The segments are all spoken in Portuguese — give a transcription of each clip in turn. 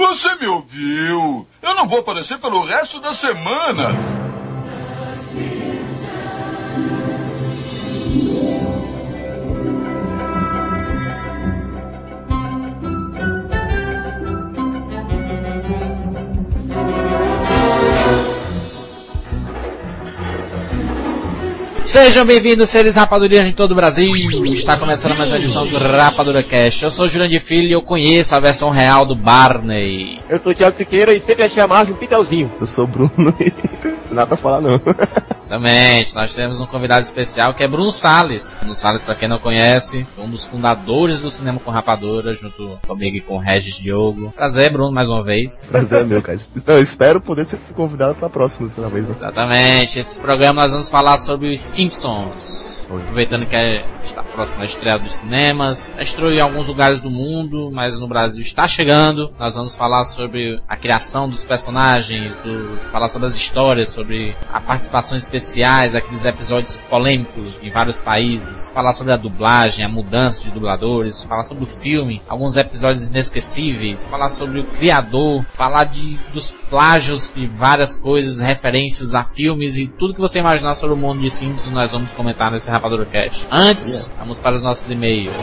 Você me ouviu? Eu não vou aparecer pelo resto da semana. Sejam bem-vindos, seres rapadurinhas de todo o Brasil. Está começando mais uma edição do Rapadura Cash. Eu sou o Jurandir Filho e eu conheço a versão real do Barney. Eu sou o Thiago Siqueira e sempre achei a margem um pitelzinho. Eu sou o Bruno e nada pra falar não. Exatamente, nós temos um convidado especial que é Bruno Salles. Bruno Salles, para quem não conhece, um dos fundadores do Cinema com Rapadura, junto comigo e com o Regis Diogo. Prazer, Bruno, mais uma vez. Prazer é meu, cara. Eu espero poder ser convidado pra próxima vez. Né? Exatamente, esse programa nós vamos falar sobre os Simpsons. Aproveitando que é, está próximo da estreia dos cinemas. Estreou em alguns lugares do mundo, mas no Brasil está chegando. Nós vamos falar sobre a criação dos personagens, do, falar sobre as histórias, sobre a participações especiais, aqueles episódios polêmicos em vários países. Falar sobre a dublagem, a mudança de dubladores. Falar sobre o filme, alguns episódios inesquecíveis. Falar sobre o criador. Falar de, dos plágios e várias coisas, referências a filmes e tudo que você imaginar sobre o mundo de Simpsons nós vamos comentar nesse Rapadura Cash. Antes, yeah. vamos para os nossos e-mails.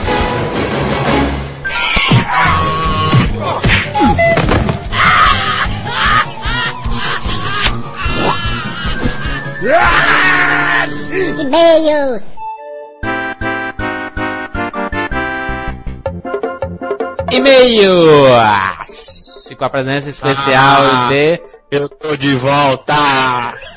E-mails! E-mails! Ficou a presença especial ah, de... Eu tô de volta!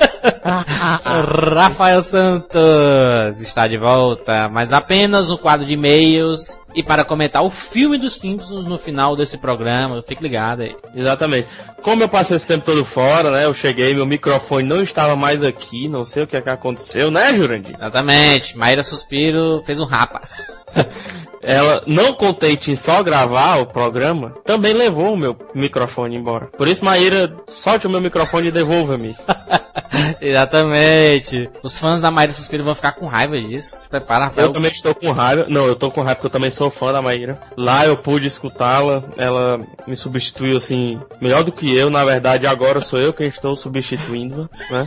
Rafael Santos está de volta, mas apenas um quadro de e-mails e para comentar o filme dos Simpsons no final desse programa. Fique ligado aí. Exatamente. Como eu passei esse tempo todo fora, né? Eu cheguei, meu microfone não estava mais aqui, não sei o que, é que aconteceu, né, Jurandir? Exatamente. Maíra Suspiro fez um rapa. Ela, não contente em só gravar o programa, também levou o meu microfone embora. Por isso, Maíra, solte o meu microfone e devolva-me. Exatamente. Os fãs da Maíra Suspiro vão ficar com raiva disso. Se prepara, Rafael. Eu também estou com raiva. Não, eu estou com raiva porque eu também sou fã da Maíra. Lá eu pude escutá-la. Ela me substituiu assim, melhor do que eu. Na verdade, agora sou eu quem estou substituindo, né?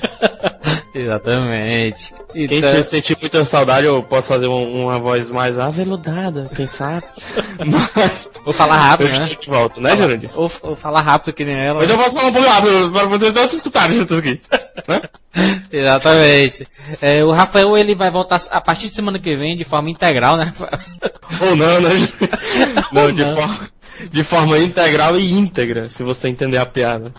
Exatamente. Quem então... sentir muita saudade, eu posso fazer um, uma voz mais aveludada, quem sabe? Mas. Vou falar rápido, eu né? de volta, né, Jurandir? Ou, ou falar rápido que nem ela. Mas eu posso falar um pouco rápido para vocês não escutarem juntos aqui. Né? Exatamente. É, o Rafael ele vai voltar a partir de semana que vem de forma integral, né? Ou não, né? Não, de, não. Forma, de forma integral e íntegra, se você entender a piada.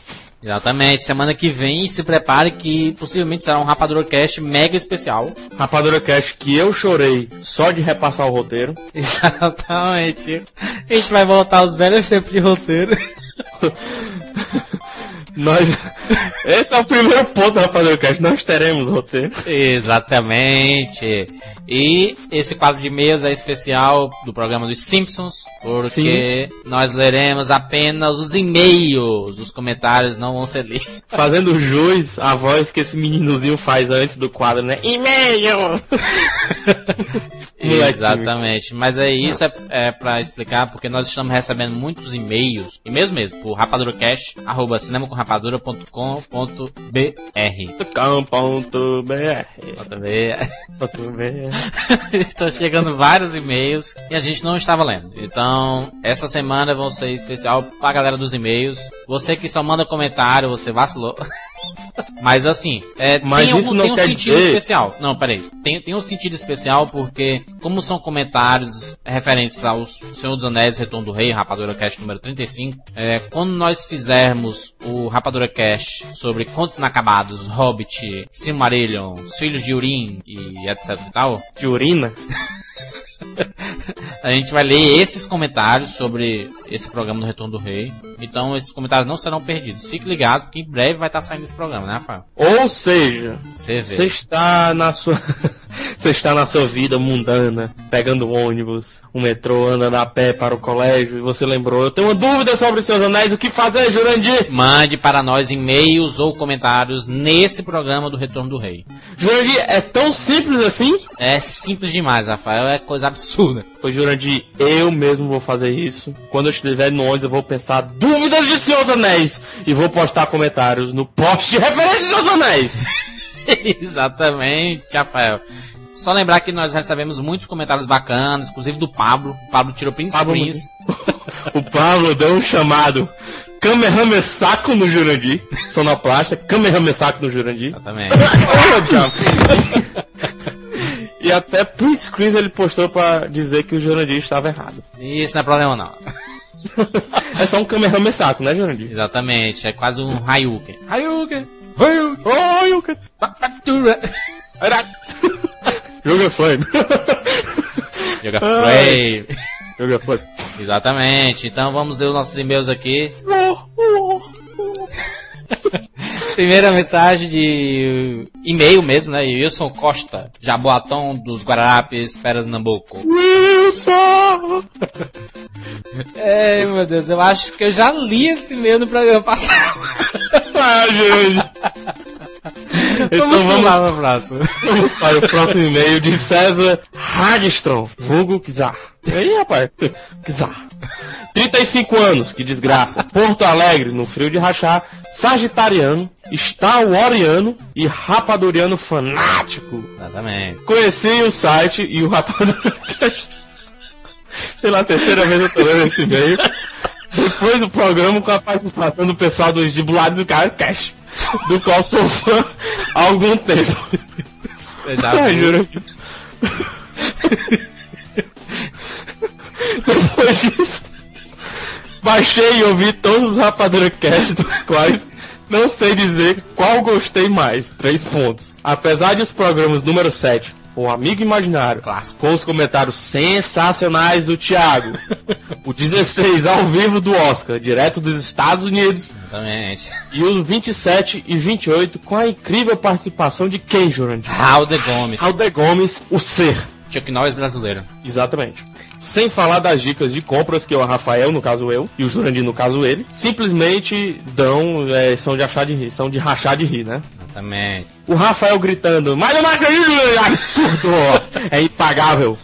Exatamente. Semana que vem, se prepare que possivelmente será um Rapadura Cast mega especial. Rapadura Cast que eu chorei só de repassar o roteiro. Exatamente. A gente vai voltar aos velhos tempos de roteiro. Nós. Esse é o primeiro ponto da Cast. Nós teremos roteiro. Exatamente. E esse quadro de e-mails é especial do programa dos Simpsons, porque Sim. nós leremos apenas os e-mails. Os comentários não vão ser lidos. Fazendo jus à voz que esse meninozinho faz antes do quadro, né? E-mail! Exatamente. Mas é isso é, é para explicar porque nós estamos recebendo muitos e-mails, e-mails mesmo, por rapadurocast, arroba cinemacomrapadura.com.br Estão chegando vários e-mails e a gente não estava lendo. Então, essa semana vão ser especial pra galera dos e-mails. Você que só manda comentário, você vacilou. Mas assim, é, Mas tem, isso um, não tem um quer sentido dizer... especial. Não, peraí. Tem, tem um sentido especial porque, como são comentários referentes ao Senhor dos Anéis, Retorno do Rei, Rapadura Cast número 35, é, quando nós fizermos o Rapadura Cast sobre Contos Inacabados, Hobbit, Silmarillion, Filhos de Urim e etc e tal. De urina? a gente vai ler esses comentários sobre esse programa do Retorno do Rei. Então esses comentários não serão perdidos. Fique ligado, porque em breve vai estar saindo esse programa, né, Rafael? Ou seja, você está na sua. Você está na sua vida mundana, pegando ônibus, o metrô, andando a pé para o colégio, e você lembrou, eu tenho uma dúvida sobre seus anéis, o que fazer, Jurandir? Mande para nós e-mails ou comentários nesse programa do Retorno do Rei. Jurandir, é tão simples assim? É simples demais, Rafael, é coisa absurda. Pois, Jurandir, eu mesmo vou fazer isso. Quando eu estiver no ônibus, eu vou pensar dúvidas de seus anéis e vou postar comentários no post de referência de seus anéis. Exatamente, Rafael. Só lembrar que nós recebemos muitos comentários bacanas, inclusive do Pablo. O Pablo tirou print Pablo- o Pablo deu um chamado Kamehameha Saco no Jurandir. Sonoplasta, Kamehameha Saco no Jurandir. Exatamente. E até print screens ele postou pra dizer que o Jurandir estava errado. Isso não é problema não. É só um Kamehameha Saco, né, Jurandir? Exatamente, é quase um Hayuken. Hayuken! Oh, eu que... Captura! Joga flame. Joga Ai. Frame. Joga flame. Exatamente, então vamos ler os nossos e-mails aqui. Primeira mensagem de e-mail mesmo, né? Wilson Costa, Jaboatão dos Guararapes, Pernambuco. Wilson! É, meu Deus, eu acho que eu já li esse e-mail no programa passado. Ah, Jurandir. Então vamos vamos próximo. Vamos para o próximo e-mail de César Hagstrom, vulgo Kizar. E aí, rapaz? Kizar. 35 anos, que desgraça. Porto Alegre, no frio de rachar. Sagitariano, Star Wariano e Rapaduriano fanático. Exatamente. Conheci o site e o Rapaduriano Pela terceira vez eu tô lendo esse e-mail. Depois do programa com a participação do pessoal dos Dibulados do Cara Cash, do qual sou fã há algum tempo. Eu já Ai, vi. juro. Depois disso, baixei e ouvi todos os Rapadura Cast, dos quais não sei dizer qual gostei mais. Três pontos. Apesar de os programas número 7, O Amigo Imaginário, Clássico. com os comentários sensacionais do Thiago, o 16 ao vivo do Oscar, direto dos Estados Unidos, Exatamente. e os 27 e 28 com a incrível participação de quem, Jurandir? Raul de Gomes. Alder Gomes, o ser. Chuck Norris brasileiro. Exatamente. Sem falar das dicas de compras que o Rafael, no caso eu, e o Jurandir, no caso ele, simplesmente dão, é, são de achar de rir, são de rachar de rir, né? Exatamente. O Rafael gritando, mas é absurdo, é impagável.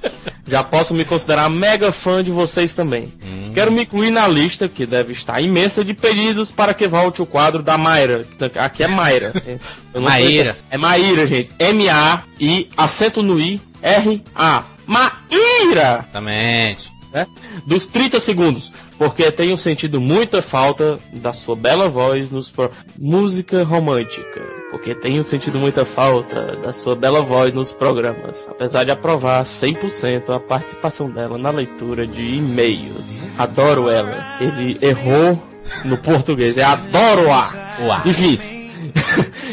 Já posso me considerar mega fã de vocês também. Hum. Quero me incluir na lista, que deve estar imensa, de pedidos para que volte o quadro da Mayra. Aqui é Mayra. Maíra. É Maíra, gente. M-A-I, acento no I, R-A. Maíra! Exatamente. né? Dos 30 segundos, porque tenho sentido muita falta da sua bela voz nos pro... música romântica, porque tenho sentido muita falta da sua bela voz nos programas, apesar de aprovar 100% a participação dela na leitura de e-mails. Adoro ela. Ele errou no português, é adoro-a. Enfim.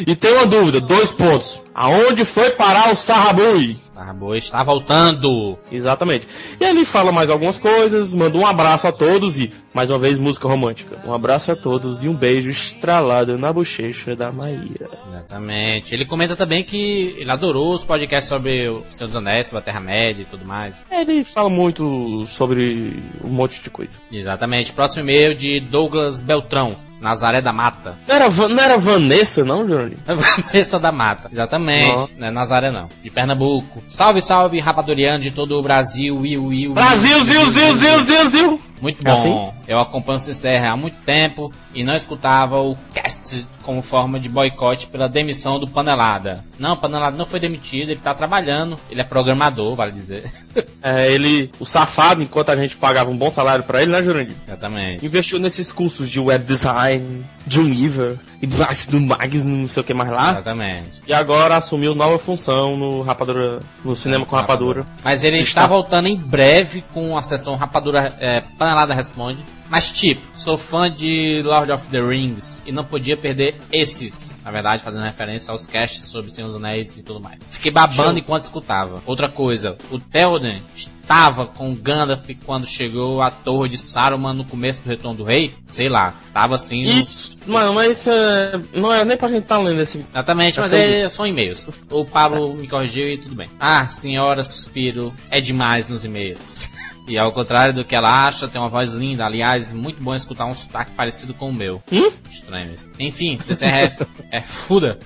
e tem uma dúvida, dois pontos. Aonde foi parar o Sarrabui? A boa está voltando. Exatamente. E ele fala mais algumas coisas, manda um abraço a todos e, mais uma vez, música romântica. Um abraço a todos e um beijo estralado na bochecha da Maíra. Exatamente. Ele comenta também que ele adorou os podcasts sobre o Senhor dos Anéis, sobre a Terra-média e tudo mais. Ele fala muito sobre um monte de coisa. Exatamente. Próximo e-mail de Douglas Beltrão, Nazaré da Mata. Não era, não era Vanessa, não, Johnny? Vanessa da Mata. Exatamente. Ó. Não é Nazaré não. De Pernambuco. Salve, salve, rapadoriano de todo o Brasil. Will, will, Brasil, zil, zil, zil, zil, zil! Muito É bom. assim? Eu acompanho o CCR há muito tempo e não escutava o cast como forma de boicote pela demissão do Panelada. Não, o Panelada não foi demitido, ele tá trabalhando, ele é programador, vale dizer. É, ele, o safado, enquanto a gente pagava um bom salário pra ele, né, Jurandir? Exatamente. Investiu nesses cursos de web design, Dreamweaver, e device do Mags, não sei o que mais lá. Exatamente. E agora assumiu nova função no Rapadura, no cinema com Rapadura. Mas ele está Está. voltando em breve com a sessão Rapadura é, Panelada Responde. Mas tipo, sou fã de Lord of the Rings e não podia perder esses. Na verdade, fazendo referência aos casts sobre Senhor dos Anéis e tudo mais. Fiquei babando Show. enquanto escutava. Outra coisa, o Theoden estava com Gandalf quando chegou à torre de Saruman no começo do Retorno do Rei? Sei lá, tava assim. no- Isso, mano, mas isso é, não é nem pra gente tá lendo esse. Exatamente, mas Essa é, são e-mails. O Pablo me corrigiu e tudo bem. Ah, senhora, suspiro, é demais nos e-mails. E ao contrário do que ela acha, tem uma voz linda. Aliás, muito bom escutar um sotaque parecido com o meu. Hum? Estranho isso. Enfim, CCRF é fuda.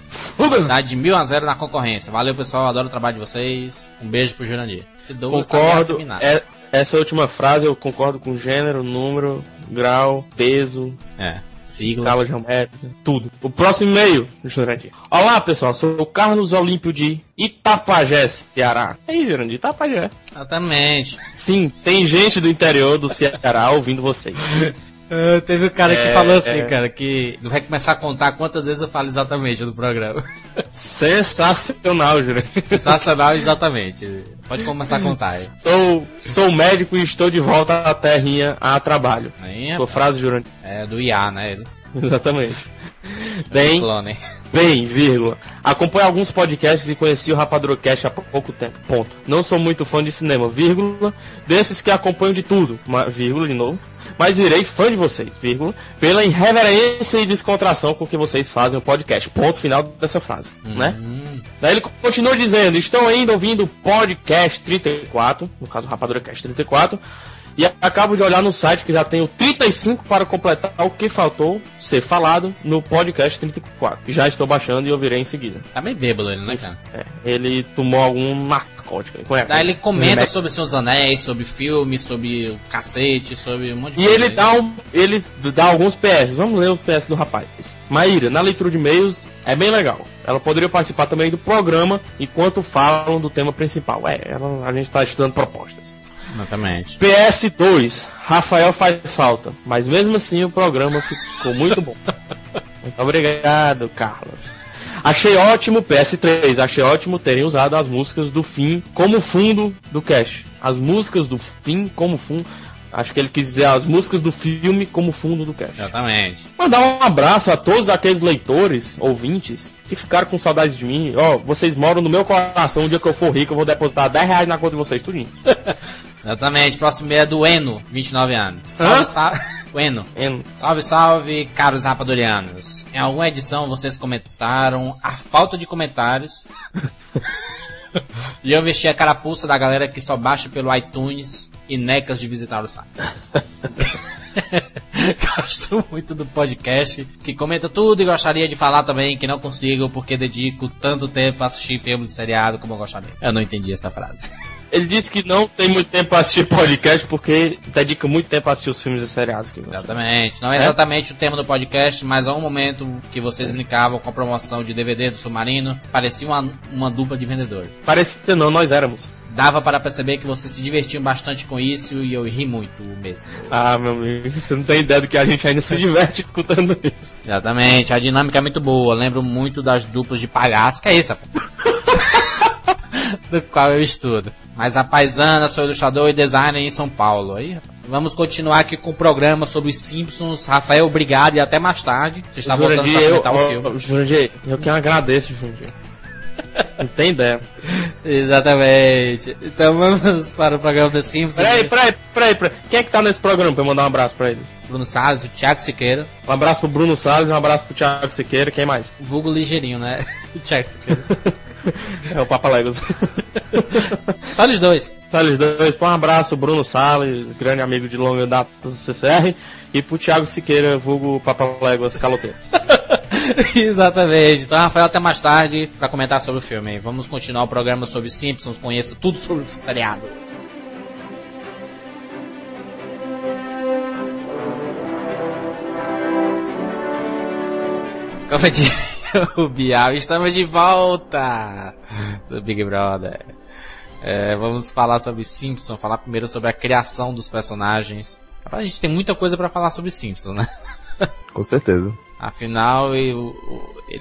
Dá de mil a zero na concorrência. Valeu, pessoal. Adoro o trabalho de vocês. Um beijo pro Jurandir. Se Concordo. É, essa última frase eu concordo com gênero, número, grau, peso, É. Sigla. escala geométrica, tudo. O próximo e-mail, Jurandir. Olá, pessoal. Sou o Carlos Olímpio de Itapajé, Ceará. Aí, Jurandir, Itapajé. Exatamente. Sim, tem gente do interior do Ceará ouvindo vocês. Ah, teve um cara que É, falou assim, é. cara, que vai começar a contar quantas vezes eu falo exatamente no programa. Sensacional, Jurandir. Sensacional, exatamente. Pode começar a contar aí. Sou, sou médico e estou de volta à terrinha a trabalho. Aí, Sua frase, Jurandir. é do IA, né? Ele. Exatamente. Bem. Bem, vírgula. Acompanho alguns podcasts e conheci o Rapadurocast há pouco tempo. Ponto. Não sou muito fã de cinema, vírgula. Desses que acompanho de tudo, vírgula de novo. Mas virei fã de vocês, vírgula. Pela irreverência e descontração com que vocês fazem o podcast. Ponto final dessa frase, né? Hum, Daí ele continua dizendo: Estão ainda ouvindo o podcast 34, no caso o Rapaduracast 34, e acabo de olhar no site que já tenho 35 para completar o que faltou ser falado no podcast 34. que Já estou baixando e ouvirei em seguida. tá meio bêbado ele, né, cara? É, ele tomou algum narcótico. Daí ele comenta Remédio. sobre seus anéis, sobre filme, sobre o cacete, sobre um monte de E coisa. ele dá, um, ele dá alguns PS. Vamos ler os PS do rapaz. Maíra, na leitura de e-mails é bem legal. Ela poderia participar também do programa enquanto falam do tema principal. É, ela- a gente está estudando propostas. Exatamente. PS2, Rafael faz falta, mas mesmo assim o programa ficou muito bom. Muito obrigado, Carlos. Achei ótimo PS3, achei ótimo terem usado as músicas do fim como fundo do cast. As músicas do fim como fundo. Acho que ele quis dizer as músicas do filme como fundo do cast. Exatamente. Mandar um abraço a todos aqueles leitores, ouvintes, que ficaram com saudades de mim. Ó, vocês moram no meu coração. O dia que eu for rico, eu vou depositar 10 reais na conta de vocês, tudinho. Exatamente. Próximo é do Eno, 29 anos. Salve, salve. Eno. Hein? Salve, salve, caros rapadorianos. Em alguma edição vocês comentaram a falta de comentários. e eu vesti a carapuça da galera que só baixa pelo iTunes e necas de visitar o site. Gosto muito do podcast, que comenta tudo e gostaria de falar também que não consigo porque dedico tanto tempo a assistir filmes e seriado como eu gostaria. Eu não entendi essa frase. Ele disse que não tem muito tempo pra assistir podcast porque dedica muito tempo a assistir os filmes e seriados. Que. Exatamente. Não é É? exatamente o tema do podcast, mas há um momento que vocês brincavam com a promoção de DVD do Submarino, parecia uma, uma dupla de vendedores. Parecia não, nós éramos. Dava para perceber que vocês se divertiam bastante com isso e eu ri muito mesmo. Ah, meu amigo, você não tem ideia do que a gente ainda se diverte escutando isso. Exatamente, a dinâmica é muito boa. Lembro muito das duplas de palhaço, que é isso, rapaz? do qual eu estudo. Mas a paisana, sou ilustrador e designer em São Paulo. Aí. Vamos continuar aqui com o programa sobre os Simpsons. Rafael, obrigado e até mais tarde. Você está voltando para eu, comentar o filme. Jurandir, eu que agradeço, Jurandir. Não tem ideia. Exatamente. Então vamos para o programa dos Simpsons. Peraí, peraí, peraí, peraí. Quem é que tá nesse programa pra eu mandar um abraço pra ele? Bruno Salles, o Thiago Siqueira, Um abraço pro Bruno Salles, um abraço pro Thiago Siqueira, quem mais? vulgo ligeirinho, né? O Thiago Siqueira. É o Papa Legos. Só os dois. Salles dois, um abraço, Bruno Salles, grande amigo de longa data do CCR, e pro Thiago Siqueira, vulgo Papa Legos Caloteiro. Exatamente. Então, Rafael, até mais tarde para comentar sobre o filme. Vamos continuar o programa sobre Simpsons, conheça tudo sobre o seriado. Como diria o Bial, estamos de volta do Big Brother. É, vamos falar sobre Simpsons, falar primeiro sobre a criação dos personagens. A gente tem muita coisa para falar sobre Simpsons, né? Com certeza. Afinal, ele,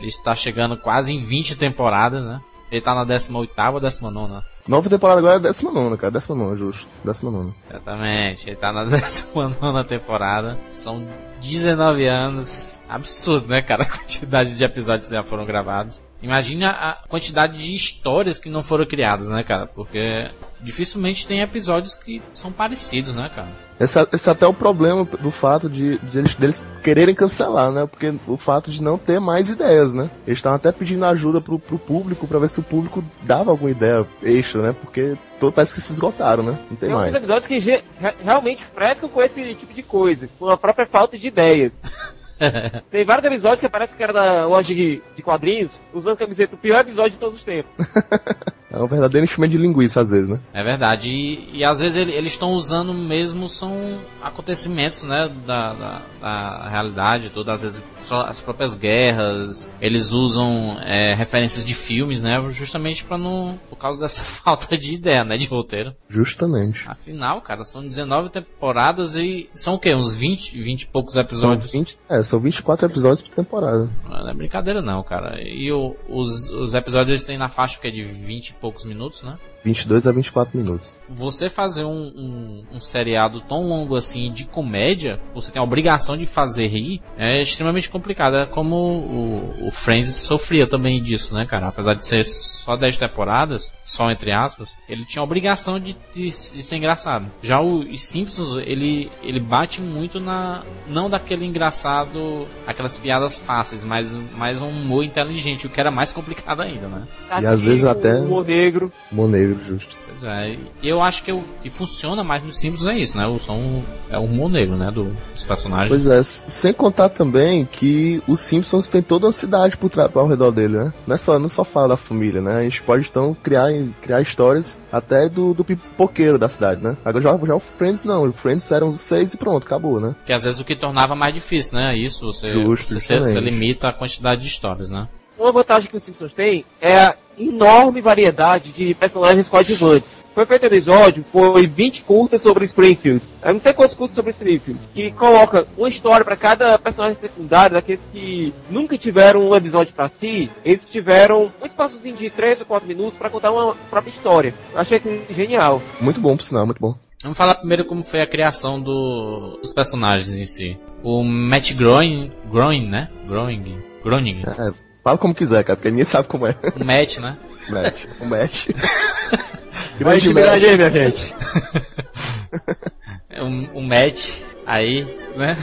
está chegando quase em 20 temporadas, né? Ele tá na 18ª ou 19ª? Nova temporada agora é 19, cara. 19, justo. 19. Exatamente, ele tá na 19 temporada. São 19 anos. Absurdo, né, cara? A quantidade de episódios que já foram gravados. Imagina a quantidade de histórias que não foram criadas, né, cara? Porque dificilmente tem episódios que são parecidos, né, cara? Esse, esse é até o problema do fato de, de eles, deles quererem cancelar, né? Porque o fato de não ter mais ideias, né? Eles estavam até pedindo ajuda pro, pro público para ver se o público dava alguma ideia extra, né? Porque todo, parece que se esgotaram, né? Não tem, Tem mais. alguns episódios que re- realmente frescam com esse tipo de coisa, com a própria falta de ideias. Tem vários episódios que parece que era da loja de, de quadrinhos, usando camiseta, o pior episódio de todos os tempos. É um verdadeiro enchimento de linguiça às vezes, né? É verdade. E, e às vezes ele- eles estão usando mesmo são acontecimentos, né, da, da, da realidade, todas às vezes as próprias guerras. Eles usam é, referências de filmes, né, justamente para não por causa dessa falta de ideia, né, de roteiro. Justamente. Afinal, cara, são 19 temporadas e são o quê? Uns 20, 20 e poucos São, episódios. 20, é, são 24 episódios por temporada. Não é brincadeira não, cara. E o- os, os episódios eles têm na faixa que é de 20 e poucos minutos, né? 22 a 24 minutos. Você fazer um, um, um seriado tão longo assim de comédia, você tem a obrigação de fazer rir, é extremamente complicado. É como o, o Friends sofria também disso, né, cara? Apesar de ser só 10 temporadas, só entre aspas, ele tinha a obrigação de, de, de ser engraçado. Já o os Simpsons, ele, ele bate muito na. não daquele engraçado, aquelas piadas fáceis, mas mais um humor inteligente, o que era mais complicado ainda, né? E às vezes até- O humor negro. Justo. Pois é, e eu acho que o que funciona mais nos Simpsons é isso, né? O som é o humor negro, né? Do, dos personagens. Pois é, sem contar também que os Simpsons tem toda uma cidade por tra- ao redor dele, né? Não é só, não só fala da família, né? A gente pode então criar, criar histórias até do, do pipoqueiro da cidade, né? Agora já, já o Friends não, o Friends eram os seis e pronto, acabou, né? Que às vezes o que tornava mais difícil, né? Isso, você, Justo, você, você limita a quantidade de histórias, né? Uma vantagem que os Simpsons têm é a enorme variedade de personagens coadjuvantes. Foi feito um episódio, foi 20 curtas sobre Springfield. Eu não tem quantos curtas sobre Springfield. Que coloca uma história para cada personagem secundário, daqueles que nunca tiveram um episódio para si, eles tiveram um espaçozinho de 3 ou 4 minutos para contar uma própria história. Eu achei genial. Muito bom, por sinal, muito bom. Vamos falar primeiro como foi a criação do, dos personagens em si. O Matt Groening, Groening né? Groening, Groening. É, fala como quiser, cara, porque ninguém sabe como é. O Matt, né? Match. O match. Grande match. aí, minha gente. o, o Matt, aí, né?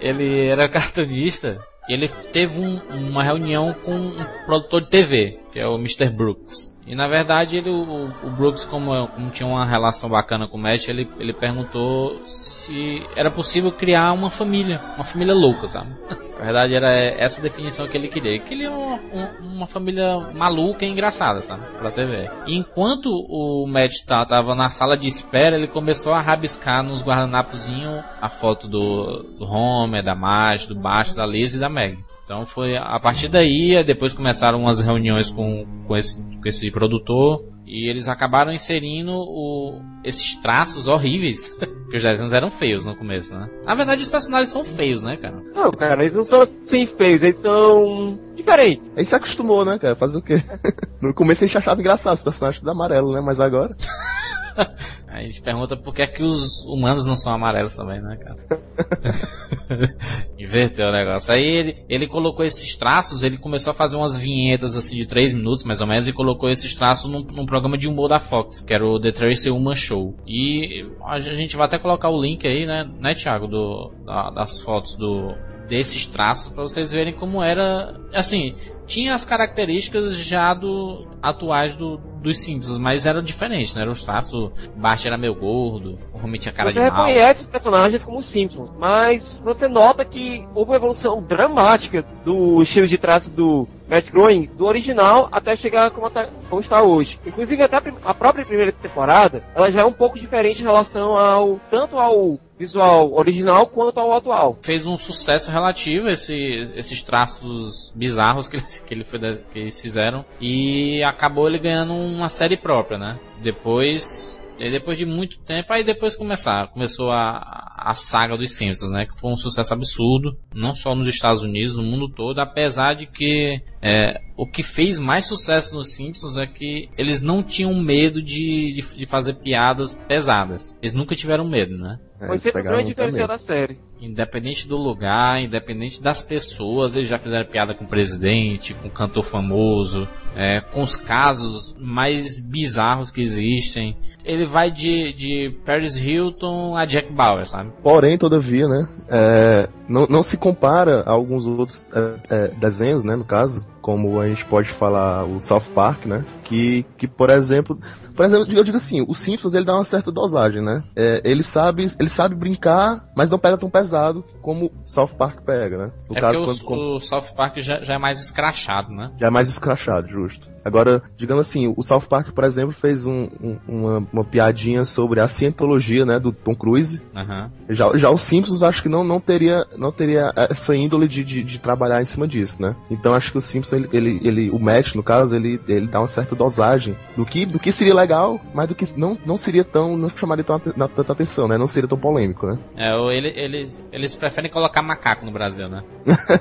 Ele era cartunista e ele teve um- uma reunião com um produtor de TV, que é o Mr. Brooks. E na verdade ele, o, o Brooks, como, como tinha uma relação bacana com o Matt, ele, ele perguntou se era possível criar uma família, uma família louca, sabe? Na verdade era essa definição que ele queria. Ele queria uma, um- uma família maluca e engraçada, sabe? Pra TV. E enquanto o Matt tá- tava na sala de espera, ele começou a rabiscar nos guardanapozinhos a foto do, do Homer, da Marge, do Baixo, da Liz e da Meg. Então foi a partir daí, depois começaram umas reuniões com, com, esse, com esse produtor e eles acabaram inserindo o- esses traços horríveis. Porque os desenhos eram feios no começo, né? Na verdade, os personagens são feios, né, cara? Não, cara, eles não são assim feios, eles são diferentes. A gente se acostumou, né, cara? Fazer o quê? No começo a gente achava engraçado os personagens tudo amarelo, né? Mas agora. A gente pergunta por que, é que os humanos não são amarelos também, né, cara? Inverteu o negócio. Aí ele, ele colocou esses traços, ele começou a fazer umas vinhetas assim de 3 minutos mais ou menos e colocou esses traços num, num programa de humor da Fox, que era o The Tracy Ullman Show. E a gente vai até colocar o link aí, né, né Thiago, do, da- das fotos do desses traços para vocês verem como era, assim, tinha as características já do atuais do, dos Simpsons, mas era diferente, né? Era os traços, Bart era meio gordo, o Homer tinha cara você de mal. reconhece os personagens como Simpsons, mas você nota que houve uma evolução dramática do estilo de traço do Matt Groening, do original até chegar como, tá- como está hoje. Inclusive até a a própria primeira temporada, ela já é um pouco diferente em relação ao tanto ao visual original quanto ao atual. Fez um sucesso relativo esse, esses traços bizarros que, eles, que, ele foi da- que eles fizeram e acabou ele ganhando uma série própria, né? Depois e depois de muito tempo, aí depois começar, começou a, a saga dos Simpsons, né? Que foi um sucesso absurdo, não só nos Estados Unidos, no mundo todo, apesar de que é, o que fez mais sucesso nos Simpsons é que eles não tinham medo de, de, de fazer piadas pesadas. Eles nunca tiveram medo, né? É, Foi sempre o grande diferencial da série. Independente do lugar, independente das pessoas, eles já fizeram piada com o presidente, com o cantor famoso, é, com os casos mais bizarros que existem. Ele vai de, de Paris Hilton a Jack Bauer, sabe? Porém, todavia, né, é, não, não se compara a alguns outros é, é, desenhos, né, no caso, como a gente pode falar o South Park, né, que, que por exemplo, por exemplo, eu digo assim, o Simpsons ele dá uma certa dosagem, né, é, ele sabe, ele sabe brincar, mas não pega tão pesado como o South Park pega, né, no é caso porque quando, o, o South Park já, já é mais escrachado, né? já é mais escrachado, justo justo. Agora, digamos assim, o South Park, por exemplo, fez um- um- uma, uma piadinha sobre a cientologia, né, do Tom Cruise, Aham. já, já os Simpsons acho que não, não teria não teria essa índole de, de, de trabalhar em cima disso, né? Então acho que o Simpsons, ele, ele, ele- o Matt, no caso, ele, ele dá uma certa dosagem do que, do que seria legal, mas do que não, não seria tão, não chamaria tão, na- tanta atenção, né? Não seria tão polêmico, né? É, ou ele, ele, eles preferem colocar macaco no Brasil, né?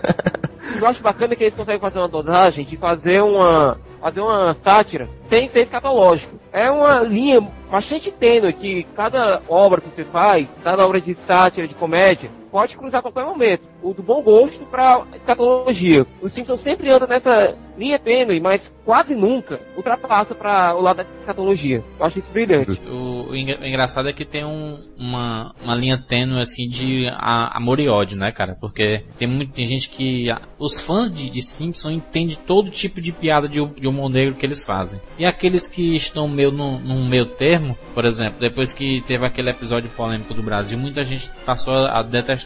Eu acho bacana que eles conseguem fazer uma dosagem de fazer uma fazer uma sátira sem ser escatológico. É uma linha bastante tênue que cada obra que você faz, cada obra de sátira, de comédia, pode cruzar a qualquer momento. O do bom gosto para escatologia. O Simpsons sempre anda nessa linha tênue, mas quase nunca ultrapassa para o lado da escatologia. Eu acho isso brilhante. O, o engra- o engraçado é que tem um- uma, uma linha tênue assim de a- amor e ódio, né, cara? Porque tem muito, tem gente que. a- os fãs de, de Simpson entendem todo tipo de piada de, de humor negro que eles fazem. E aqueles que estão meio num, num meio termo, por exemplo, depois que teve aquele episódio polêmico do Brasil, muita gente passou a, a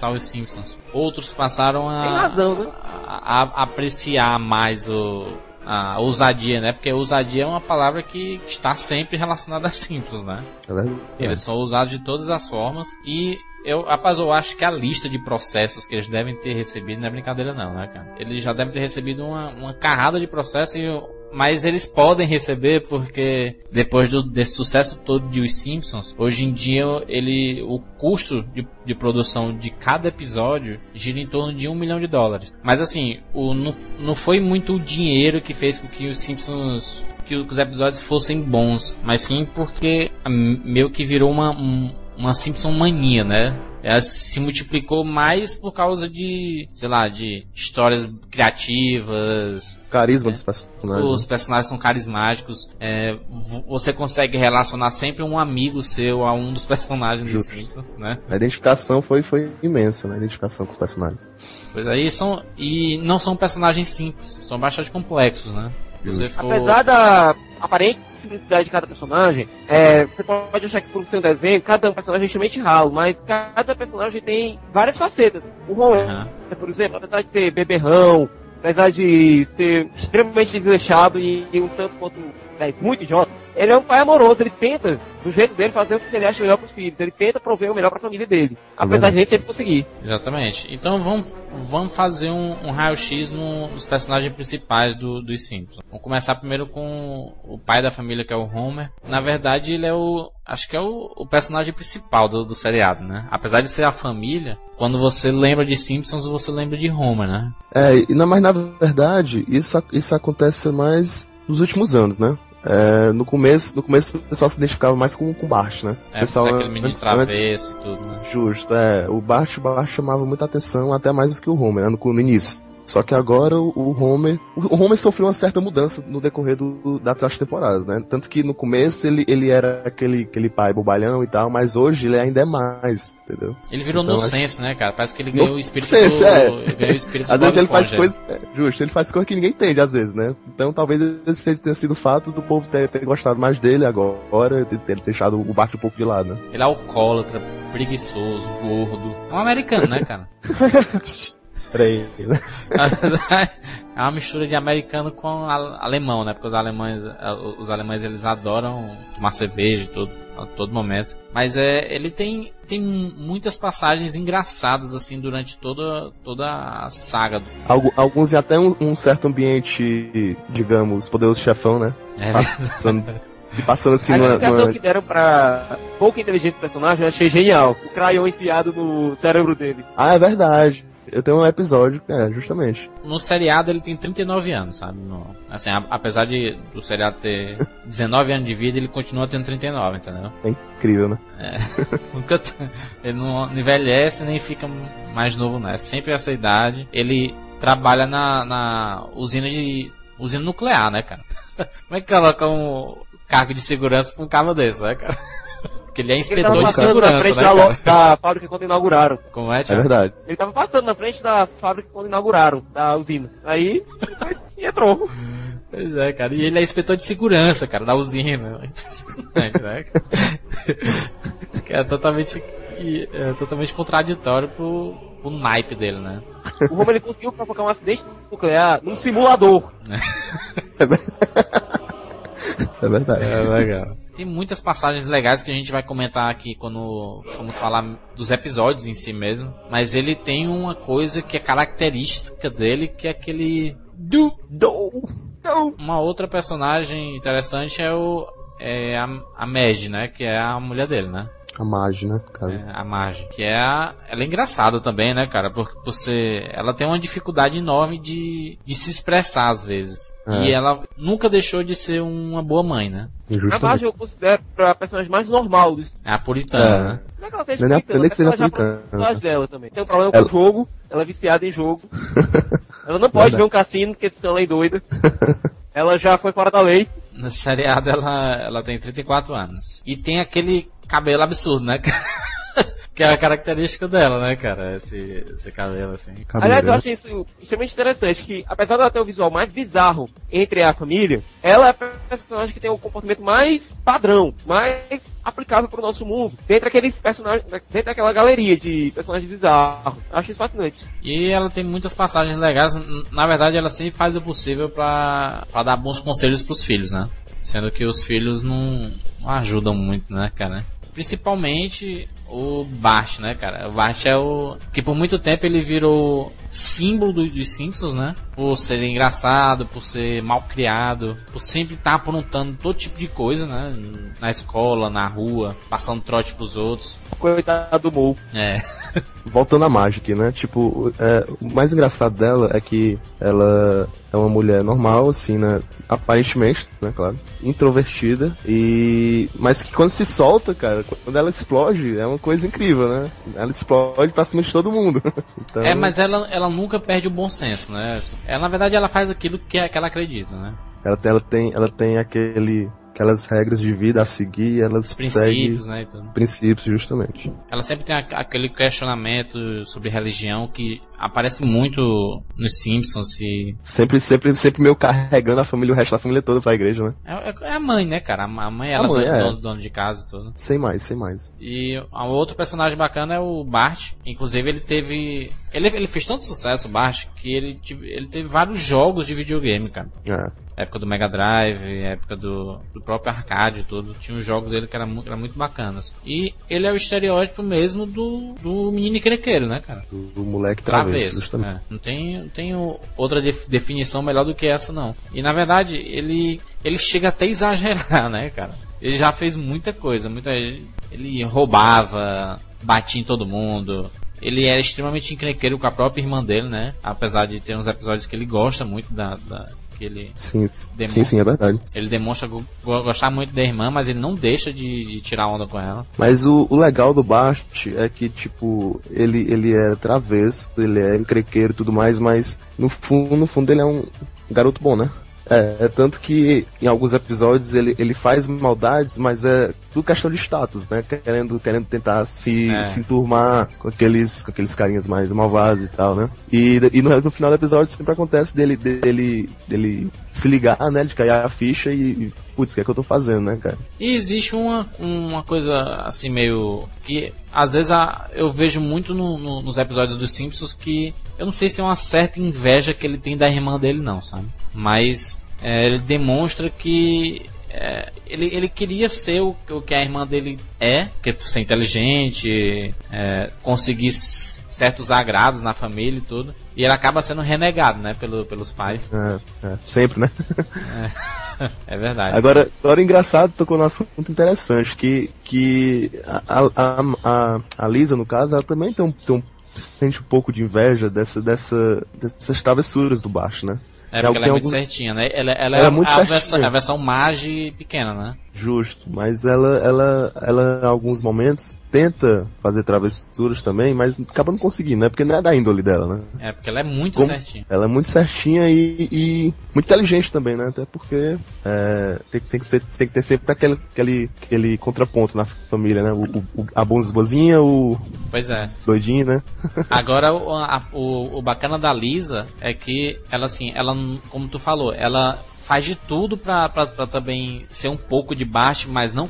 os Simpsons. Outros passaram a, razão, né? a- a- apreciar mais o, a ousadia, né? Porque ousadia é uma palavra que está sempre relacionada a Simpsons, né? É. Eles são usados de todas as formas e eu, rapaz, eu acho que a lista de processos que eles devem ter recebido não é brincadeira não, né, cara? Eles já devem ter recebido uma, uma carrada de processos, e- mas eles podem receber porque depois do, desse sucesso todo de Os Simpsons, hoje em dia ele, o custo de, de produção de cada episódio gira em torno de um milhão de dólares. Mas assim, o, não, não foi muito o dinheiro que fez com que os Simpsons que os episódios fossem bons, mas sim porque hum, meio que virou uma, um- uma Simpson mania, né? Ela se multiplicou mais por causa de, sei lá, de histórias criativas, Carisma É. dos personagens. os personagens são carismáticos, é, vo- você consegue relacionar sempre um amigo seu a um dos personagens dos. Simpsons, né? A identificação foi, foi imensa, né? A identificação com os personagens. Pois aí são, e não são personagens simples, são bastante complexos, né? For... Apesar da aparente simplicidade de cada personagem, é, você pode achar que por ser um desenho, cada personagem é extremamente ralo, mas cada personagem tem várias facetas. O Homer, Aham. por exemplo, apesar de ser beberrão, apesar de ser extremamente desleixado e, e um tanto quanto aliás, muito idiota, ele é um pai amoroso, ele tenta, do jeito dele, fazer o que ele acha melhor para os filhos, ele tenta prover o melhor para a família dele, apesar de nem sempre conseguir. Exatamente. Então vamos, vamos fazer um, um raio-x no- nos personagens principais do, dos Simpsons. Vamos começar primeiro com o pai da família, que é o Homer. Na verdade, ele é o. Acho que é o, o personagem principal do, do seriado, né? Apesar de ser a família, quando você lembra de Simpsons, você lembra de Homer, né? É, e na- mas na verdade, isso, isso acontece mais nos últimos anos, né? É, no começo, no começo o pessoal se identificava mais com, com o Bart, né? É, o pessoal, aquele menino antes- travesso e tudo, né? Justo, é. O Bart, o Bart chamava muita atenção, até mais do que o Homer, né, no, no início. Só que agora o, Homer. O, Homer sofreu uma certa mudança no decorrer do, das temporadas, né? Tanto que no começo ele, ele era aquele, aquele pai bobalhão e tal, mas hoje ele ainda é mais, entendeu? Ele virou Então, no acho- né, cara? Parece que ele ganhou o espírito sense, do... é. ganhou o espírito do Às vezes ele faz coisas. É, justo, ele faz coisas que ninguém entende, às vezes, né? Então talvez esse tenha sido o fato do povo ter, ter gostado mais dele agora, ter, ter deixado o Bart um pouco de lado, né? Ele é alcoólatra, preguiçoso, gordo. É um americano, né, cara? Peraí, né? é uma mistura de americano com a- alemão, né? Porque os alemães, eh, os alemães eles adoram tomar cerveja e tudo, a todo momento. Mas é, ele tem, tem muitas passagens engraçadas assim durante toda, toda a saga. Alguns em até um, um certo ambiente, digamos, poderoso chefão, né? é, Passando, e passando assim a numa. explicação numa- que deram pra pouca inteligência do personagem eu achei genial. O crayon enfiado no cérebro dele. Ah, é verdade. Eu tenho um episódio, é, justamente. No seriado ele tem 39 anos, sabe? No, assim, a- apesar de do seriado ter 19 anos de vida, ele continua tendo 39, entendeu? É incrível, né? Nunca t- ele não envelhece nem fica mais novo, né? É sempre essa idade. Ele trabalha na, na usina de usina nuclear, né, cara? Como é que coloca um cargo de segurança pra um carro desse, né, cara? Porque ele é Ele inspetor tava de passando na segurança, frente né, da, lo- da fábrica quando inauguraram. Como é, É Thiago? verdade. Ele tava passando na frente da fábrica quando inauguraram, da usina. Aí, entrou. Pois é, cara. E ele é inspetor de segurança, cara, da usina. É Impressionante, né? que é totalmente, é totalmente contraditório pro, pro naipe dele, né? O Roman ele conseguiu provocar um acidente nuclear num simulador. É Isso é verdade. É legal. Tem muitas passagens legais que a gente vai comentar aqui quando formos falar dos episódios em si mesmo. Mas ele tem uma coisa que é característica dele, que é aquele. Du. Do- Então, Uma outra personagem interessante é o. É a, a Meg, né? Que é a mulher dele, né? A Mage, né? Cara. É, a Marge. Que é a, ela é engraçada também, né, cara? Por, por ser, ela tem uma dificuldade enorme de, de se expressar às vezes. É. E ela nunca deixou de ser uma boa mãe, né? a. Marge eu considero a personagem mais normal. É a puritana, É. né? Não é que ela seja Não é que ela já personagem dela também. Tem um problema com Ela- o jogo, ela é viciada em jogo. ela não pode Verdade. ver um cassino, porque senão ela é doida. ela já foi fora da lei. No seriado ela, ela tem 34 anos. E tem aquele cabelo absurdo, né? que é a característica dela, né, cara? Esse, esse cabelo assim. Aliás, eu acho isso extremamente interessante, que apesar dela ter o visual mais bizarro entre a família, ela é a personagem que tem o comportamento mais padrão, mais aplicável pro nosso mundo, dentre aqueles personagens, dentro daquela galeria de personagens bizarros. Eu Acho isso fascinante. E ela tem muitas passagens legais. Na verdade, ela sempre faz o possível pra, pra dar bons conselhos pros filhos, né? Sendo que os filhos não, não ajudam muito, né, cara? Principalmente o Bart, né, cara? O Bart é o. que por muito tempo ele virou símbolo do- dos Simpsons, né? Por ser engraçado, por ser mal criado, por sempre estar aprontando todo tipo de coisa, né? Na escola, na rua, passando trote pros outros. Coitado do Mo. É. Voltando à Magic, né? Tipo, é, o mais engraçado dela é que ela é uma mulher normal, assim, né? Aparentemente, né, claro. Introvertida. E. Mas que quando se solta, cara, quando ela explode, é uma coisa incrível, né? Ela explode pra cima de todo mundo. então, É, mas ela, ela nunca perde o bom senso, né? Ela, na verdade, ela faz aquilo que, é- que ela acredita, né? ela, ela tem, ela tem aquele. Aquelas regras de vida a seguir, ela Os princípios, né? e os princípios, justamente. Ela sempre tem aquele questionamento sobre religião que aparece muito nos Simpsons e... Sempre, sempre, sempre meio carregando a família, o resto da família toda pra igreja, né? É, é- é a mãe, né, cara? A mãe, ela A mãe, é é. dono, dono de casa e tudo. Sem mais, sem mais. E a outro personagem bacana é o Bart. Inclusive ele teve. Ele, ele fez tanto sucesso, o Bart, que ele, ele teve vários jogos de videogame, cara. É. época do Mega Drive, época do, do próprio arcade e tudo. Tinha uns jogos dele que eram muito, eram muito bacanas. E ele é o estereótipo mesmo do, do menino encrenqueiro, né, cara? Do, do moleque travesso, justamente. É, não tem, não tem outra def- definição melhor do que essa, não. E na verdade, ele, ele chega até a exagerar, né, cara? Ele já fez muita coisa, muita Ele roubava, batia em todo mundo. Ele era extremamente encrenqueiro com a própria irmã dele, né? Apesar de ter uns episódios que ele gosta muito da. da que ele, Sim, Demon- sim, sim, é verdade. ele demonstra go- go- gostar muito da irmã, mas ele não deixa de, de tirar onda com ela. Mas o, o legal do Bart é que, tipo, ele, ele é travesso, ele é encrequeiro e tudo mais, mas no fundo, no fundo ele é um garoto bom, né? É, é tanto que em alguns episódios ele, ele faz maldades, mas é tudo questão de status, né? Querendo, querendo tentar se, É. se enturmar com aqueles, com aqueles carinhas mais malvados e tal, né? E, e no, no final do episódio sempre acontece dele, dele, dele se ligar, né? De cair a ficha e, e putz, o que é que eu tô fazendo, né, cara? E existe uma, uma coisa assim meio. que às vezes a- eu vejo muito no- no- nos episódios dos Simpsons que eu não sei se é uma certa inveja que ele tem da irmã dele, não, sabe? Mas é, ele demonstra que é, ele, ele queria ser o, o que a irmã dele é, que é ser inteligente, é, conseguir certos agrados na família e tudo. E ele acaba sendo renegado, né, pelo, pelos pais. É, é, sempre, né? É verdade. Agora, agora engraçado, tocou num assunto interessante, que, que a, a, a, a Lisa, no caso, ela também tem um, tem um sente um pouco de inveja dessa, dessa, dessas travessuras do baixo, né? É, porque ela é muito algum- certinha, né? Ela, ela, Ela é, é muito a, certinha. versão, a versão Mage pequena, né? Justo, mas ela, ela, ela, em alguns momentos, tenta fazer travessuras também, mas acaba não conseguindo, né? Porque não é da índole dela, né? É, porque ela é muito Como- certinha. Ela é muito certinha e, e muito inteligente também, né? Até porque é, tem, tem que ser, tem que ter sempre aquele, aquele, aquele contraponto na família, né? O, o- a bonzinha, o Pois é. doidinho, né? Agora, o, a- o, o bacana da Lisa é que ela, assim, ela, como tu falou, ela faz de tudo pra, pra, pra também ser um pouco de baixo, mas não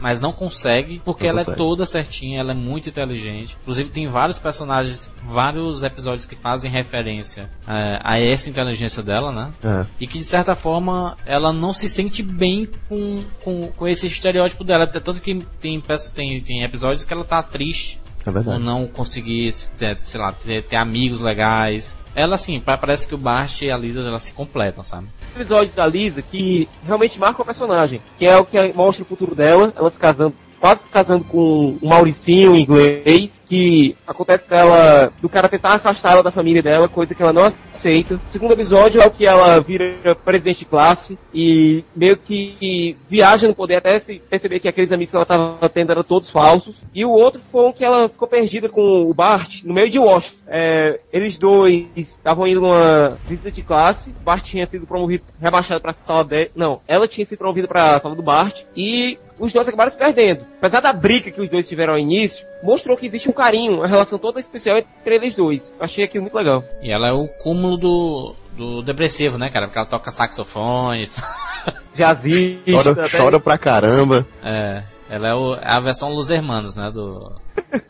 mas não consegue, porque Não ela consegue. é toda certinha, ela é muito inteligente. Inclusive tem vários personagens, vários episódios que fazem referência é, a essa inteligência dela, né? É, E que de certa forma ela não se sente bem com, com, com esse estereótipo dela. Tanto que tem, peço- tem, tem episódios que ela tá triste é verdade. não conseguir, ter, sei lá, ter, ter amigos legais. Ela, assim, pa- parece que o Bart e a Lisa elas se completam, sabe? episódios da Lisa que realmente marcam a personagem, que é o que mostra o futuro dela, ela se casando, quase se casando com um Mauricinho inglês, que acontece dela, do cara tentar afastar ela da família dela, coisa que ela não aceita. O segundo episódio é o que ela vira presidente de classe e meio que viaja no poder até se perceber que aqueles amigos que ela estava tendo eram todos falsos. E o outro foi um que ela ficou perdida com o Bart no meio de Washington. É, eles dois estavam indo numa visita de classe, o Bart tinha sido promovido, rebaixado pra sala dela. Não, ela tinha sido promovida pra sala do Bart e os dois acabaram se perdendo. Apesar da briga que os dois tiveram ao início, mostrou que existe um carinho, uma relação toda especial entre eles dois. Achei aquilo muito legal. E ela é o cúmulo do, do depressivo, né, cara? Porque ela toca saxofone. Jazzista, Chora, até- chora pra caramba. é, ela é, o- é a versão Los Hermanos, né? Do...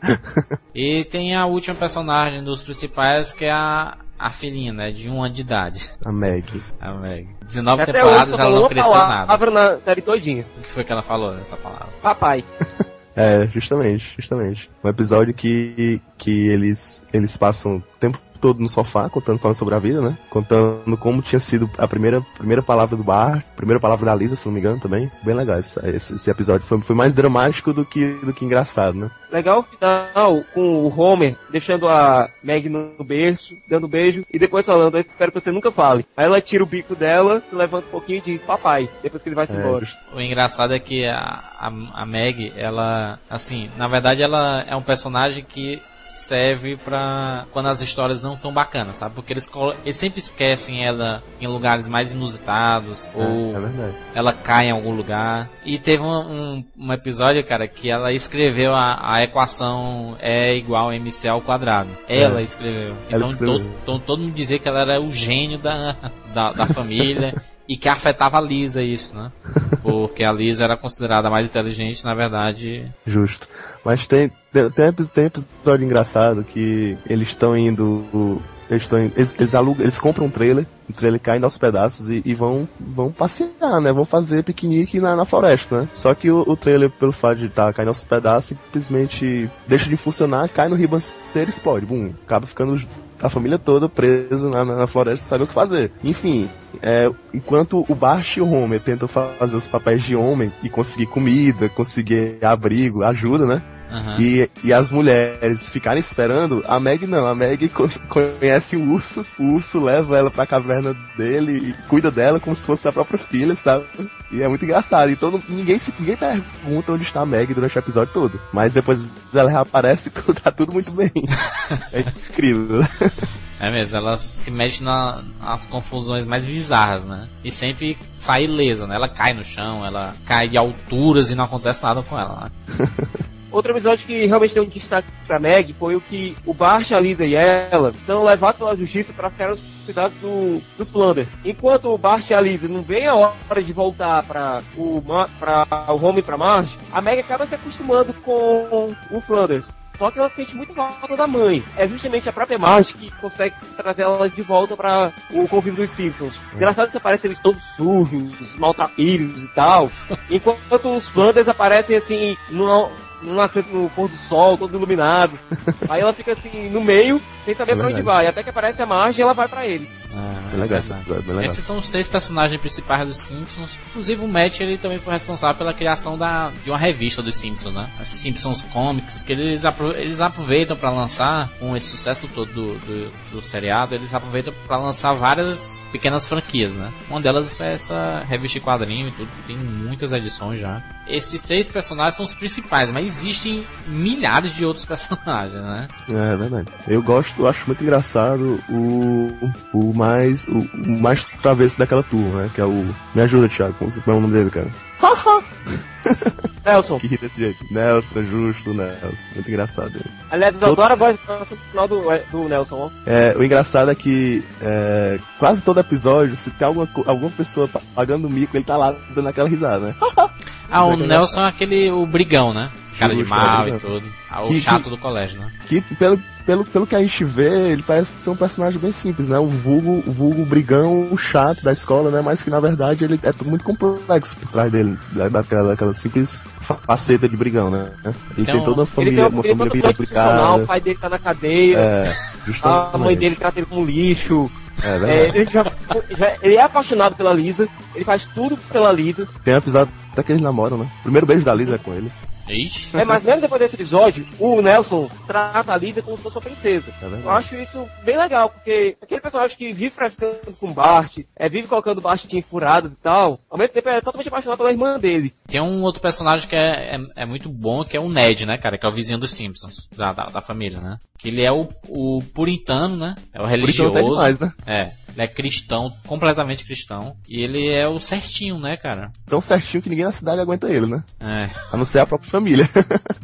e tem a última personagem dos principais que é a, a filhinha, né? De um ano de idade. A Meg. A Meg. 19 Até temporadas ela não cresceu nada. palavra na série todinha. O que foi que ela falou nessa palavra? Papai. É, justamente, justamente. Um episódio que, que eles, eles passam o tempo todo no sofá, contando falando sobre a vida, né? Contando como tinha sido a primeira, primeira palavra do bar, primeira palavra da Lisa, se não me engano, também. Bem legal esse, esse, esse episódio. Foi, foi mais dramático do que, do que engraçado, né? Legal o final com o Homer deixando a Meg no berço, dando um beijo e depois falando, eu espero que você nunca fale. Aí ela tira o bico dela, levanta um pouquinho e diz papai, depois que ele vai se É, embora. O engraçado é que a, a, a Meg, ela, assim, na verdade ela é um personagem que serve pra quando as histórias não tão bacanas, sabe? Porque eles, eles sempre esquecem ela em lugares mais inusitados, ou é, é verdade. ela cai em algum lugar. E teve um, um, um episódio, cara, que ela escreveu a, a equação é igual a MC ao quadrado. Ela É. escreveu. Ela Então, escreveu. Todo, então todo mundo dizia que ela era o gênio da, da, da família. E que afetava a Lisa isso, né? Porque a Lisa era considerada mais inteligente, na verdade. Justo. Mas tem, tem, tem epi- tem episódio engraçado que eles estão indo. Eles, estão eles, eles alugam, eles compram um trailer, o trailer caindo aos pedaços e, e vão, vão passear, né? Vão fazer piquenique na, na floresta, né? Só que o, o trailer, pelo fato de estar caindo aos pedaços, simplesmente deixa de funcionar, cai no ribanceiro e explode. Bum, acaba ficando a família toda presa na, na, floresta sem saber o que fazer. Enfim, é, enquanto o Bart e o Homer tentam fa- fazer os papéis de homem e conseguir comida, conseguir abrigo, ajuda, né? Aham. E, e as mulheres ficarem esperando, a Meg não, a Meg co- conhece o urso, o urso leva ela pra caverna dele e cuida dela como se fosse a própria filha, sabe? E é muito engraçado. E todo, ninguém, se, ninguém pergunta onde está a Meg durante o episódio todo. Mas depois ela reaparece e tudo, tá tudo muito bem. É incrível. É mesmo, ela se mexe na- nas confusões mais bizarras, né? E sempre sai ilesa, né? Ela cai no chão, ela cai de alturas e não acontece nada com ela, né? Outro episódio que realmente deu um destaque pra Meg foi o que o Bart, a Lisa e ela são levados pela justiça para ficar nos cuidados do, dos Flanders. Enquanto o Bart e a Lisa não vem a hora de voltar para o, pra o Home e pra Marge, a Meg acaba se acostumando com o Flanders. Só que ela sente muita falta da mãe. É justamente a própria Marge que consegue trazer ela de volta para o convívio dos Simpsons. Engraçado que aparecem eles todos sujos, maltrapilhos e tal. Enquanto os Flanders aparecem assim, numa, no nascer no pôr do sol, todos iluminados. Aí ela fica assim, no meio, sem saber É pra onde vai. Até que aparece a Marge e ela vai pra eles. Ah, Bem legal esse verdade. episódio, bem legal. Esses são os seis personagens principais dos Simpsons. Inclusive o Matt ele também foi responsável pela criação da, de uma revista dos Simpsons, né? As Simpsons Comics, que eles, apro- eles aproveitam para lançar, com esse sucesso todo do, do, do seriado, eles aproveitam para lançar várias pequenas franquias, né? Uma delas é essa revista quadrinho e tudo, que tem muitas edições já. Esses seis personagens são os principais, mas existem milhares de outros personagens, né? É, é verdade. Eu gosto, eu acho muito engraçado o, o mais, o, o mais travesso daquela turma, né? Que é o. Me ajuda, Thiago, como é o nome dele, cara? Nelson. Que ri desse jeito. Nelson, justo, Nelson. Muito engraçado. Aliás, eu adoro a voz do, é, do Nelson. ó. É, o engraçado é que é, quase todo episódio, se tem alguma, alguma pessoa pa- pagando mico, ele tá lá dando aquela risada, né? Ah, o. Nelson é aquele, o brigão, né? Cara de mal é, e tudo. Ah, o Que- chato que- do colégio, né? Que pelo, pelo, pelo que a gente vê, ele parece ser um personagem bem simples, né? O vulgo, o vulgo brigão chato da escola, né? Mas que na verdade ele é tudo muito complexo por trás dele, da- daquela, daquela simples faceta de brigão, né? Ele Então, tem toda uma Ele família, tem uma família bem profissional, o complicada. pai dele tá na cadeia, É, a mãe dele trata ele como lixo. É, É, ele, já, já- ele é apaixonado pela Lisa, ele faz tudo pela Lisa. Tem um episódio até que eles namoram, né? O primeiro beijo da Lisa é com ele. Ixi. É, mas mesmo depois desse episódio, o Nelson trata a Lisa como se fosse uma princesa. É. Eu acho isso bem legal, porque aquele personagem que vive frescando com Bart, é, vive colocando Bart em furadas e tal, ao mesmo tempo é totalmente apaixonado pela irmã dele. Tem um outro personagem que é, é, é muito bom, que é o Ned, né, cara? Que é o vizinho dos Simpsons, da, da, da família, né? Que ele é o, o puritano, né? É o religioso. não tem demais, né? É, ele é cristão, completamente cristão. E ele é o certinho, né, cara? Tão certinho que ninguém na cidade aguenta ele, né? É. A não ser a própria família.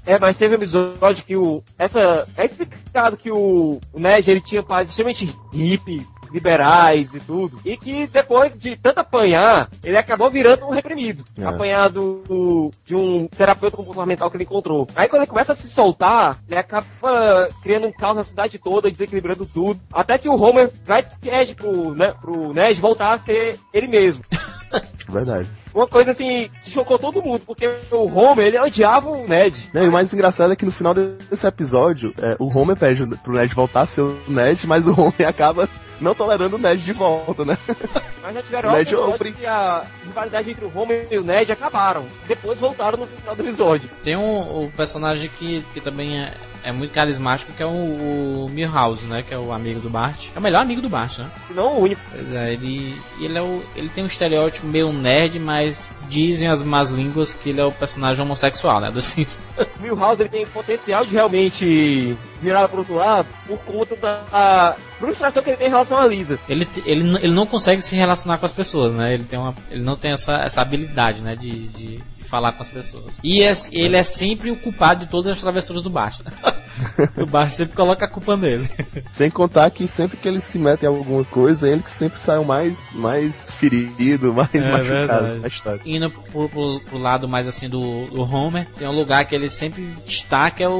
É, mas teve um episódio que o. Essa. É explicado que o, o Ned ele tinha pais extremamente hippies, liberais e tudo. E que depois de tanto apanhar, ele acabou virando um reprimido. É. Apanhado do- de um terapeuta comportamental que ele encontrou. Aí quando ele começa a se soltar, ele acaba criando um caos na cidade toda, desequilibrando tudo. Até que o Homer vai pede pro, né, pro Ned voltar a ser ele mesmo. Verdade. Uma coisa assim que chocou todo mundo, porque o Homer ele odiava o Ned. Não, e o mais engraçado é que no final desse episódio, é, o Homer pede pro Ned voltar a ser o Ned, mas o Homer acaba não tolerando o Ned de volta, né? Mas já tiveram Ned, episódios que a rivalidade entre o Homer e o Ned acabaram. Depois voltaram no final do episódio. Tem um, um personagem que, que também é, é muito carismático, que é o, o Milhouse, né? Que é o amigo do Bart. É o melhor amigo do Bart, né? Se não o único. Pois é, ele, ele, é o, ele tem um estereótipo meio nerd, mas dizem as más línguas que ele é o personagem homossexual, né? Do Simpsons. O Milhouse ele tem potencial de realmente virar pro outro lado por conta da frustração que ele tem em relação à Lisa. Ele, ele, ele não consegue se relacionar com as pessoas, né? Ele, tem uma, ele não tem essa, essa habilidade, né? De, de falar com as pessoas. E é- ele é sempre o culpado de todas as travessuras do né? o Bart sempre coloca a culpa nele. Sem contar que sempre que eles se metem em alguma coisa, ele que sempre sai o mais, mais ferido, mais É machucado verdade. da história. Indo pro, pro, pro lado mais assim do, do Homer, tem um lugar que ele sempre destaca é o,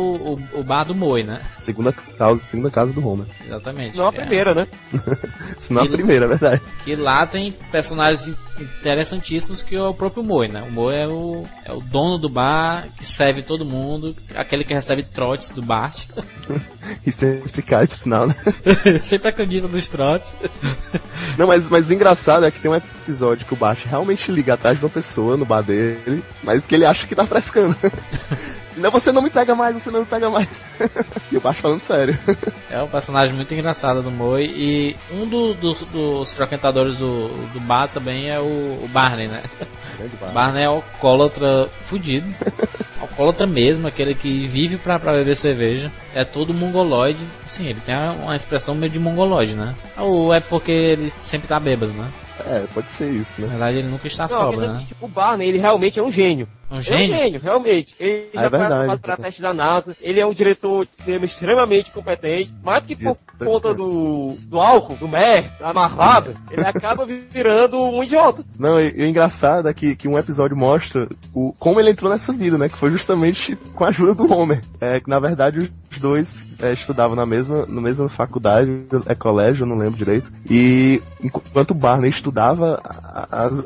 o, o bar do Moe, né? Segunda causa, segunda casa do Homer. Exatamente. Não a É. primeira, né? Se não a Ele- primeira, é verdade. Que lá tem personagens interessantíssimos que é o próprio Moe, né? O Moe é o, é o dono do bar, que serve todo mundo, aquele que recebe trotes do Bart. E sem ficar de sinal, né? Sempre acredita nos trotes. Não, mas, mas o engraçado é que tem um episódio que o Bart realmente liga atrás de uma pessoa no bar dele, mas que ele acha que tá frescando. Não, você não me pega mais, você não me pega mais. E o Bart falando sério. É um personagem muito engraçado do Moe. E um do- dos- dos frequentadores do, do bar também é o, o Barney, né? Barney é alcoólatra fudido. alcoólatra mesmo, aquele que vive pra, pra beber cerveja. É todo mongoloide. Sim, ele tem uma expressão meio de mongoloide, né? Ou é porque ele sempre tá bêbado, né? É, pode ser isso, Na né? verdade, ele nunca está Não, é né? tipo, o Barney, ele realmente é um gênio. Um É um gênio. gênio, realmente. Ele já é foi verdade. para teste da NASA. Ele é um diretor de cinema extremamente competente. Mais que por conta do, do álcool, do mer, da ele acaba virando um idiota. Não, e, e o engraçado é que, que um episódio mostra o, como ele entrou nessa vida, né? Que foi justamente com a ajuda do Homer. É, que na verdade os dois é, estudavam na mesma, na mesma faculdade, é colégio, eu não lembro direito. E enquanto o Barney estudava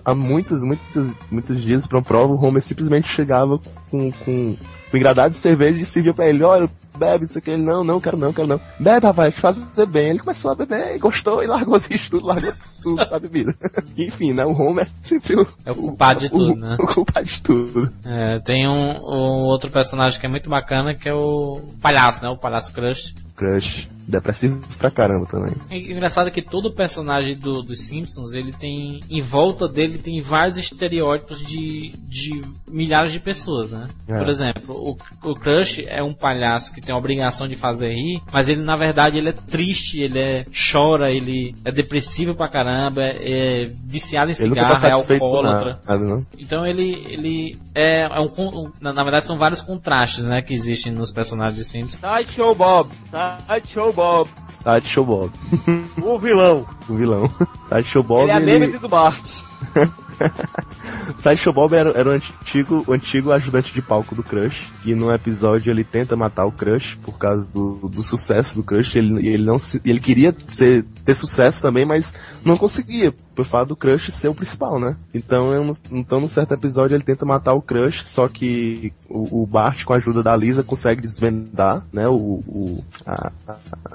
há- muitas, muitas, muitos dias pra uma prova, o Homer simplesmente chegava com, com o engradado de cerveja e servia pra ele, olha, bebe, não sei o que, ele, não, não, quero não, quero não. Bebe, rapaz, fazer bem. Ele começou a beber, gostou e largou assim tudo, largou tudo pra bebida. Enfim, né, o Homer é sempre o... É o culpado de tudo, o, né? O culpado de tudo. É, tem um, um outro personagem que é muito bacana, que é o palhaço, né? O palhaço Crush. Crush. Depressivo pra caramba também. É engraçado que todo personagem do, dos Simpsons, ele tem. Em volta dele tem vários estereótipos de, de milhares de pessoas, né? É. Por exemplo, o, o Crush é um palhaço que tem a obrigação de fazer rir, mas ele na verdade ele é triste, ele é chora, ele é depressivo pra caramba, é, é viciado em tá cigarro, é satisfeito com alcoólatra. nada, não. Então ele, ele é, é um, con- na, na verdade são vários contrastes, né, que existem nos personagens de Simpsons. Sideshow Bob, Sideshow Bob, Sideshow Bob. o vilão. O vilão. Sideshow Bob, ele é a ele... do Bart. Sideshow Bob era, era o, antigo, antigo ajudante de palco do Crush, que num episódio ele tenta matar o Crush por causa do, do sucesso do Crush. Ele, ele, não ele queria ser, ter sucesso também, mas não conseguia, por fato do Crush ser o principal, né? Então, um- então num certo episódio ele tenta matar o Crush, só que o, o Bart, com a ajuda da Lisa, consegue desvendar, né? O, o- a,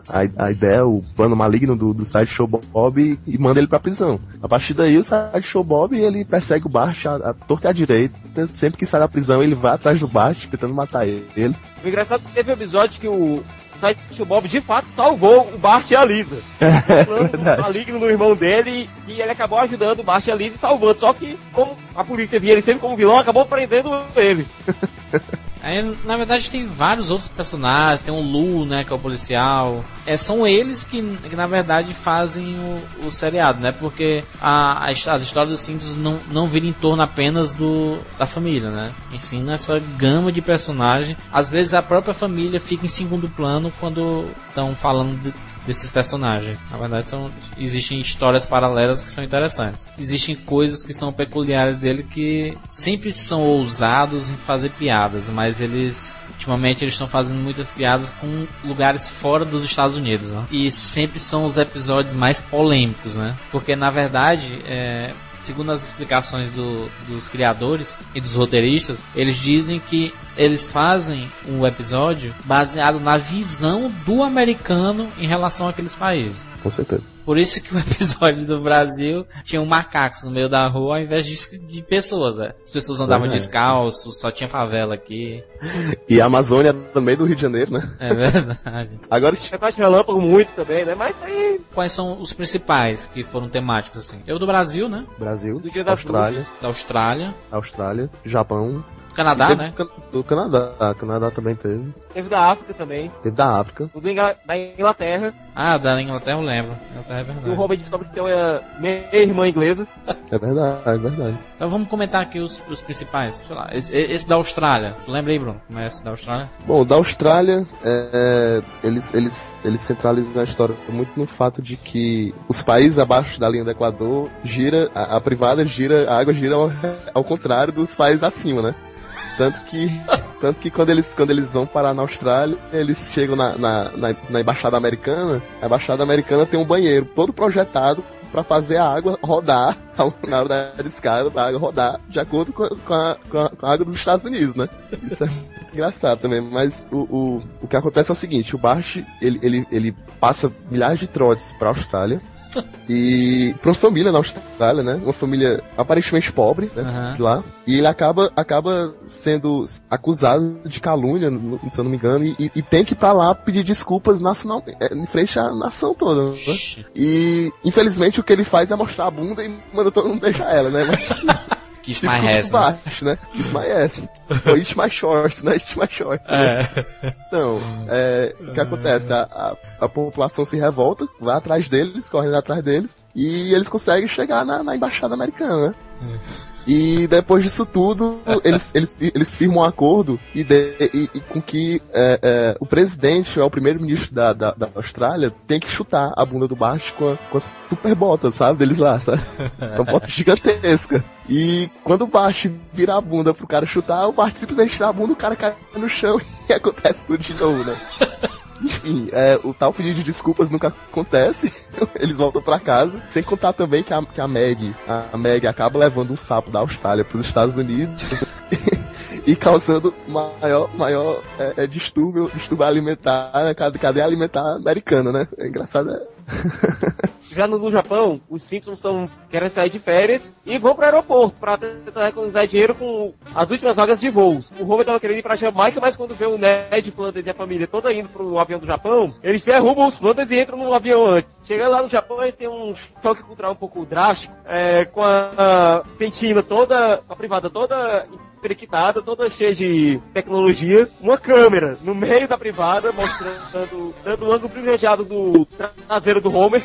a, a ideia, o plano maligno do, do Sideshow Bob e, e manda ele pra prisão. A partir daí, o Sideshow Bob, ele persegue o Bart a, a torta e a direita. Sempre que sai da prisão, ele vai atrás do Bart, tentando matar ele. O engraçado é que teve episódio que o Sideshow Bob de fato salvou o Bart e a Lisa. Verdade. maligno no irmão dele e ele acabou ajudando o Bart e a Lisa e salvando. Só que, como a polícia via ele sempre como vilão, acabou prendendo ele. Aí, na verdade, tem vários outros personagens. Tem o Lu, né, que é o policial. É, são eles que, que, na verdade, fazem o, o seriado, né? Porque a, a as histórias dos Simpsons não, não viram em torno apenas do, da família, né? Ensina essa gama de personagens. Às vezes a própria família fica em segundo plano quando estão falando de, desses personagens. Na verdade, são, existem histórias paralelas que são interessantes. Existem coisas que são peculiares dele que sempre são ousados em fazer piadas, mas eles ultimamente eles estão fazendo muitas piadas com lugares fora dos Estados Unidos, né? E sempre são os episódios mais polêmicos, né? Porque na verdade, é, segundo as explicações do- dos criadores e dos roteiristas, eles dizem que eles fazem um episódio baseado na visão do americano em relação àqueles países. Com certeza. Por isso que o episódio do Brasil tinha um macacos no meio da rua ao invés de, de pessoas, né? As pessoas andavam Verdade. descalços, só tinha favela aqui. E a Amazônia também do Rio de Janeiro, né? É verdade. Agora, Negócio de relâmpago muito também, né? Mas aí, Quais são os principais que foram temáticos assim? Eu do Brasil, né? Brasil, do Dia das Austrália. Da Austrália. Austrália, Japão. Canadá, Teve né? do Can- Do Canadá. Canadá também teve. Teve da África também. Teve da África. O da Inglaterra. Ah, da Inglaterra eu lembro. Inglaterra é E o verdade. Robert descobre que tem uma meia-irmã inglesa. É verdade, é verdade. Então vamos comentar aqui os, os principais. Sei lá, esse, esse da Austrália. Tu lembra aí, Bruno? Como é esse da Austrália? Bom, da Austrália, é, eles, eles, eles centralizam a história muito no fato de que os países abaixo da linha do Equador gira, a, a privada gira, a água gira ao, ao contrário dos países acima, né? Tanto que, tanto que quando eles, quando eles vão parar na Austrália, eles chegam na, na, na, na embaixada americana, a embaixada americana tem um banheiro todo projetado para fazer a água rodar, na hora da descarga da água rodar, de acordo com, a, com, a, com a água dos Estados Unidos, né? Isso é engraçado também, mas o, o, o que acontece é o seguinte, o Bart, ele, ele, ele passa milhares de trotes pra Austrália, e pra uma família na Austrália, né? Uma família aparentemente pobre, né? De lá. E ele acaba, acaba sendo acusado de calúnia, se eu não me engano, e, e tem que ir pra lá pedir desculpas nacional, é, em frente à nação toda, né? E infelizmente o que ele faz é mostrar a bunda e manda todo mundo beijar ela, né? Mas Kiss fica my ass, né? baixo, né? Kiss my ass. Ou eat my short, né? Eat my short. né? É. Então, é, o que acontece? A, a, a população se revolta, vai atrás deles, correndo atrás deles, e eles conseguem chegar na, na embaixada americana, né? E depois disso tudo, eles, eles, eles firmam um acordo e, de- e- e com que é, é, o presidente, ou o primeiro-ministro da, da, da Austrália, tem que chutar a bunda do Bart com, a- com as super botas, sabe? Deles lá, sabe? São botas gigantescas. E quando o Bart vira a bunda pro cara chutar, o Bart simplesmente tira a bunda, o cara cai no chão e acontece tudo de novo, né? Enfim, é, o tal pedido de desculpas nunca acontece. Eles voltam pra casa. Sem contar também que a, que a Meg, a, Meg acaba levando um sapo da Austrália pros Estados Unidos. e causando maior, maior é, é, distúrbio, distúrbio alimentar na cadeia alimentar americana, né? É engraçado. É... Já no, Japão, os Simpsons estão querem sair de férias e vão para o aeroporto para tentar economizar dinheiro com as últimas vagas de voos. O Homer estava querendo ir para Jamaica, mas quando vê o Ned Flanders e a família toda indo pro avião do Japão, eles derrubam os Flanders e entram no avião antes. Chegando lá no Japão, eles têm um choque cultural um pouco drástico, é, com a, a cantina toda, a privada toda periquitada, toda cheia de tecnologia, uma câmera no meio da privada, mostrando, dando um ângulo privilegiado do traseiro do Homer.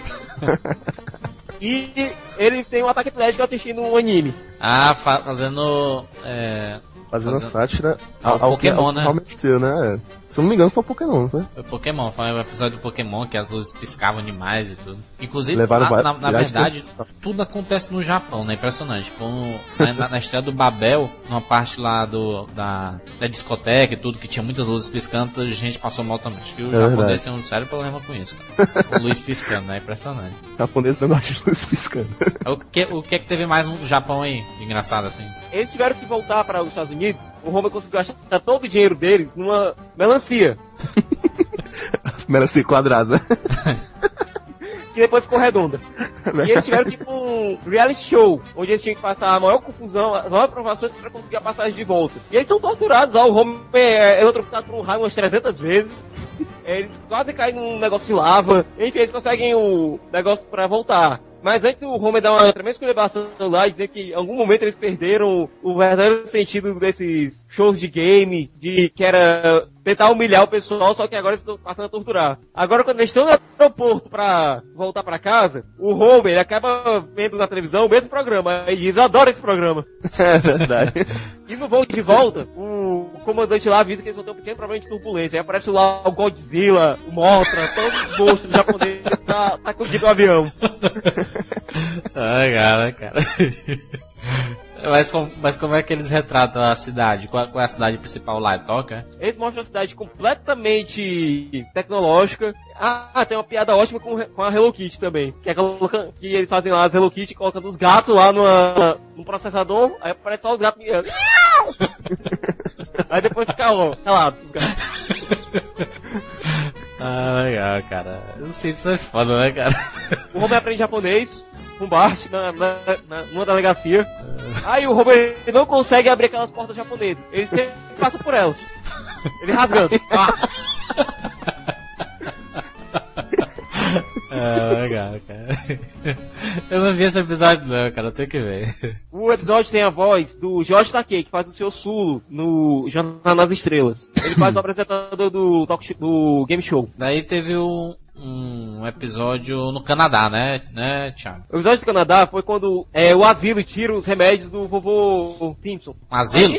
e ele tem um ataque epilético assistindo um anime. Ah, fa fazendo. É, fazendo, fazendo sátira ao, ao Pokémon, que, ao né? né? Se não me engano, foi o Pokémon, foi? Foi Pokémon, foi um episódio do Pokémon que as luzes piscavam demais e tudo. Inclusive, Levaram na, na, na verdade, tudo acontece no Japão, né? Impressionante. Como na, na estreia do Babel, numa parte lá do, da, da discoteca e tudo, que tinha muitas luzes piscando, a gente passou mal também. Acho que o é japonês tem um sério problema com isso, cara. luz piscando, né? Impressionante. O japonês não gosta de luz piscando. O que, o que é que teve mais no Japão aí, de engraçado assim? Eles tiveram que voltar para os Estados Unidos, o Homer conseguiu gastar todo o dinheiro deles numa melancia melancia. melancia quadrada. que depois ficou redonda. E eles tiveram tipo um reality show, onde eles tinham que passar a maior confusão, as maiores provações para conseguir a passagem de volta. E eles são torturados, ó, o Homer é eletrocutado por um raio umas 300 vezes. Eles quase caem num negócio de lava. Enfim, eles conseguem o negócio para voltar. Mas antes o Homer dá uma tremenda esculhambação lá e dizer que em algum momento eles perderam o verdadeiro sentido desses shows de game, de que era tentar humilhar o pessoal, só que agora eles estão passando a torturar. Agora quando eles estão no aeroporto pra voltar pra casa, o Homer acaba vendo na televisão o mesmo programa e diz, adoro esse programa. É verdade. e no voo de volta, o comandante lá avisa que eles vão ter um pequeno problema de turbulência. Aí aparece lá o Godzilla, o Mothra, todos os monstros japoneses tá, tá o avião. Ai, cara, cara. Mas, mas como é que eles retratam a cidade? Qual, qual é a cidade principal lá? Toca? Eles mostram a cidade completamente tecnológica. Ah, tem uma piada ótima com, com a Hello Kitty também. Que, é que eles fazem lá as Hello Kitty colocando os gatos lá numa, no processador, aí aparece só os gatos miando. aí depois fica ó, calados os gatos. Ah, legal, cara. Não sei se é foda, né, cara? O Homer aprende japonês, com Bart na, na, na, numa delegacia. Aí o Robert não consegue abrir aquelas portas japonesas. Ele sempre passa por elas. Ele rasgando. Ah. É, legal, cara. Eu não vi esse episódio não, cara, tenho que ver. O episódio tem a voz do Jorge Takei, que faz o seu Sulo no Jornal nas Estrelas. Ele faz o apresentador do, do Game Show. Daí teve um, um episódio no Canadá, né, né, Thiago? O episódio do Canadá foi quando é, o asilo tira os remédios do vovô Simpson. Asilo?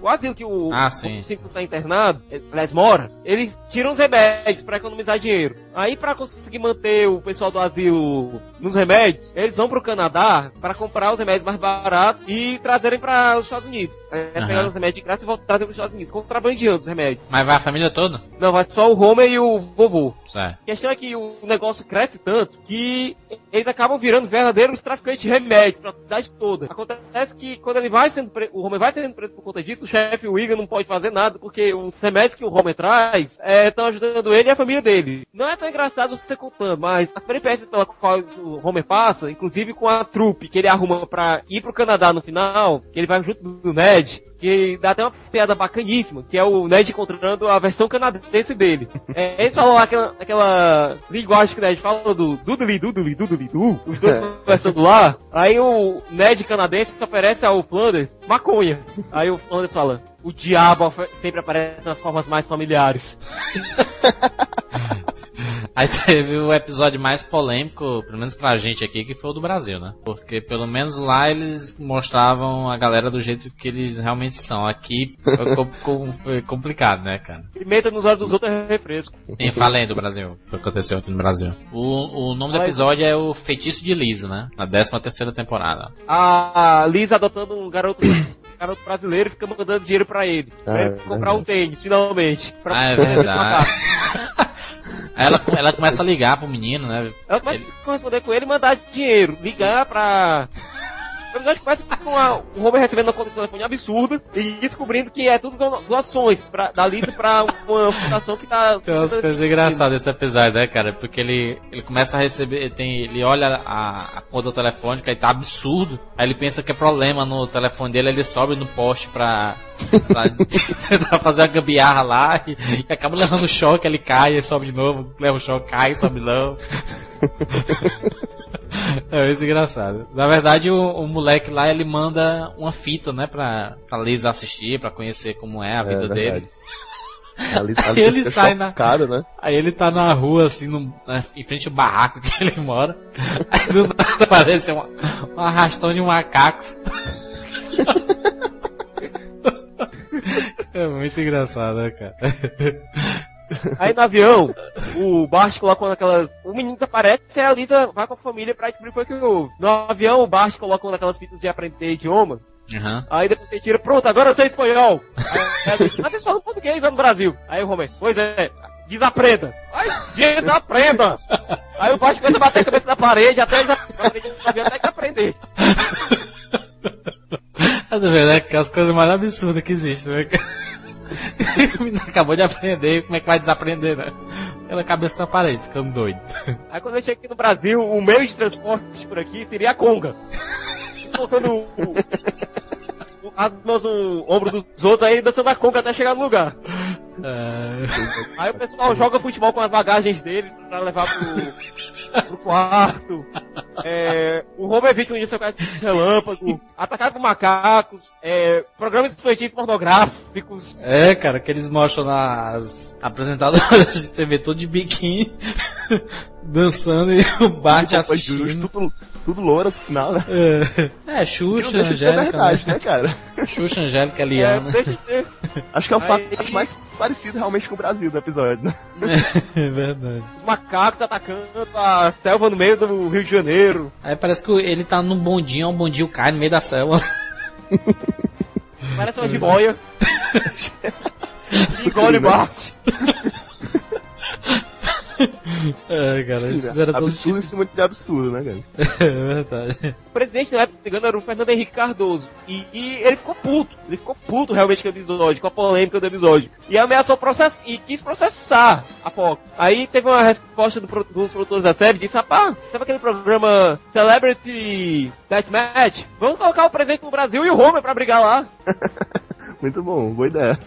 o asilo que o, ah, o Simpson está internado, aliás, mora, eles tiram os remédios para economizar dinheiro. Aí, para conseguir manter o pessoal do asilo nos remédios, eles vão pro Canadá para comprar os remédios mais baratos e trazerem para os Estados Unidos. É, uhum. pegar os remédios de graça e voltar trazer para os Estados Unidos, contrabandeando os remédios. Mas vai a família toda? Não, vai só o Homer e o vovô. Certo. A questão é que o negócio cresce tanto que eles acabam virando verdadeiros traficantes de remédio pra cidade toda. Acontece que quando ele vai sendo preso, o Homer vai sendo preso por conta disso, o chefe Wigan não pode fazer nada, porque os remédios que o Homer traz estão é, ajudando ele e a família dele. Não é tão engraçado você contando, mas as peripécias pela qual o Homer passa, inclusive com a trupe que ele arruma pra ir pro Canadá no final, que ele vai junto do Ned, que dá até uma piada bacaníssima, que é o Ned encontrando a versão canadense dele. É, eles falam lá aquela, aquela linguagem que o Ned fala do duduli, duduli, duduli, du, os dois conversando lá, aí o Ned canadense oferece ao Flanders maconha. Aí o Flanders fala, o diabo sempre aparece nas formas mais familiares. Aí teve o episódio mais polêmico, pelo menos pra gente aqui, que foi o do Brasil, né? Porque pelo menos lá eles mostravam a galera do jeito que eles realmente são. Aqui foi complicado, né, cara? Pimenta nos olhos dos outros é refresco. Sim, falei do Brasil. Foi o que aconteceu aqui no Brasil. O, o nome do episódio é o Feitiço de Lisa, né? Na 13 terceira temporada. A Lisa adotando um garoto garoto brasileiro fica mandando dinheiro pra ele. Ah, pra ele é comprar um tênis, finalmente. Pra ah, é verdade. ela, ela começa a ligar pro menino, né? Ela começa ele... a corresponder com ele e mandar dinheiro. Ligar pra. O episódio começa com a, o Homer recebendo uma conta de telefone absurda e descobrindo que é tudo doações pra, da Lisa pra uma fundação que tá. Tem umas coisas engraçadas desse episódio, né, cara? Porque ele, ele começa a receber, tem, ele olha a, a conta telefônica e tá absurdo. Aí ele pensa que é problema no telefone dele, ele sobe no poste pra, pra tentar fazer a gambiarra lá e, e acaba levando choque, ele cai, ele sobe de novo, leva o choque, cai, sobe de novo. É muito engraçado. Na verdade, o, o, moleque lá, ele manda uma fita, né, pra, pra Lisa assistir, pra conhecer como é a vida é, dele. Ali, ali aí ele sai chocado, na. Né? Aí ele tá na rua, assim, no, na, em frente ao barraco que ele mora. Aí do nada aparece um, um arrastão de macacos. é muito engraçado, né, cara? Aí no avião, o Bart coloca aquelas. O menino aparece e a Lisa vai com a família pra descobrir o que houve. No avião, o Bart coloca uma daquelas fitas de aprender idioma. Uhum. Aí depois você tira, pronto, agora eu sei espanhol. Mas é só no português, no Brasil. Aí o Homer, pois é, desaprenda. Ai, desaprenda! Aí o Bart começa a bater a cabeça na parede, até desaprender, até que aprender. É verdade é as coisas mais absurdas que existem, né? acabou de aprender, como é que vai desaprender, né? Pela cabeça na parede, ficando doido. Aí quando eu cheguei aqui no Brasil, o meio de transporte por aqui seria a conga. Colocando o, o, as mãos no ombro dos outros, aí dançando a conga até chegar no lugar. É... Aí o pessoal joga futebol com as bagagens dele pra levar pro, pro quarto. É, o Homer é vítima de sequestro de relâmpago, atacado por macacos, é, programas infantis pornográficos. É, cara, que eles mostram nas apresentadoras de TV todo de biquíni, dançando e o Bart assistindo. Tudo, tudo loura, por sinal, né? É, é Xuxa, Angélica. É verdade, né, cara? Xuxa, Angélica, Liana. É, deixa de. Acho que é o fato mais parecido realmente com o Brasil do episódio, né? É, verdade. Os macacos atacando a selva no meio do Rio de Janeiro. Aí parece que ele tá num bondinho, um bondinho cai no meio da selva. Parece uma jiboia. Engole Bart. É, cara, eles fizeram absurdo tipo... em cima de absurdo, né, cara? é verdade. O presidente na época, se engano, era o Fernando Henrique Cardoso. E, e, ele ficou puto. Ele ficou puto realmente com o episódio, com a polêmica do episódio. E ameaçou processar, e quis processar a Fox. Aí teve uma resposta do, dos produtores da série, disse, rapaz, sabe aquele programa Celebrity Deathmatch? Vamos colocar o presidente no Brasil e o Homer pra brigar lá. Muito bom, boa ideia.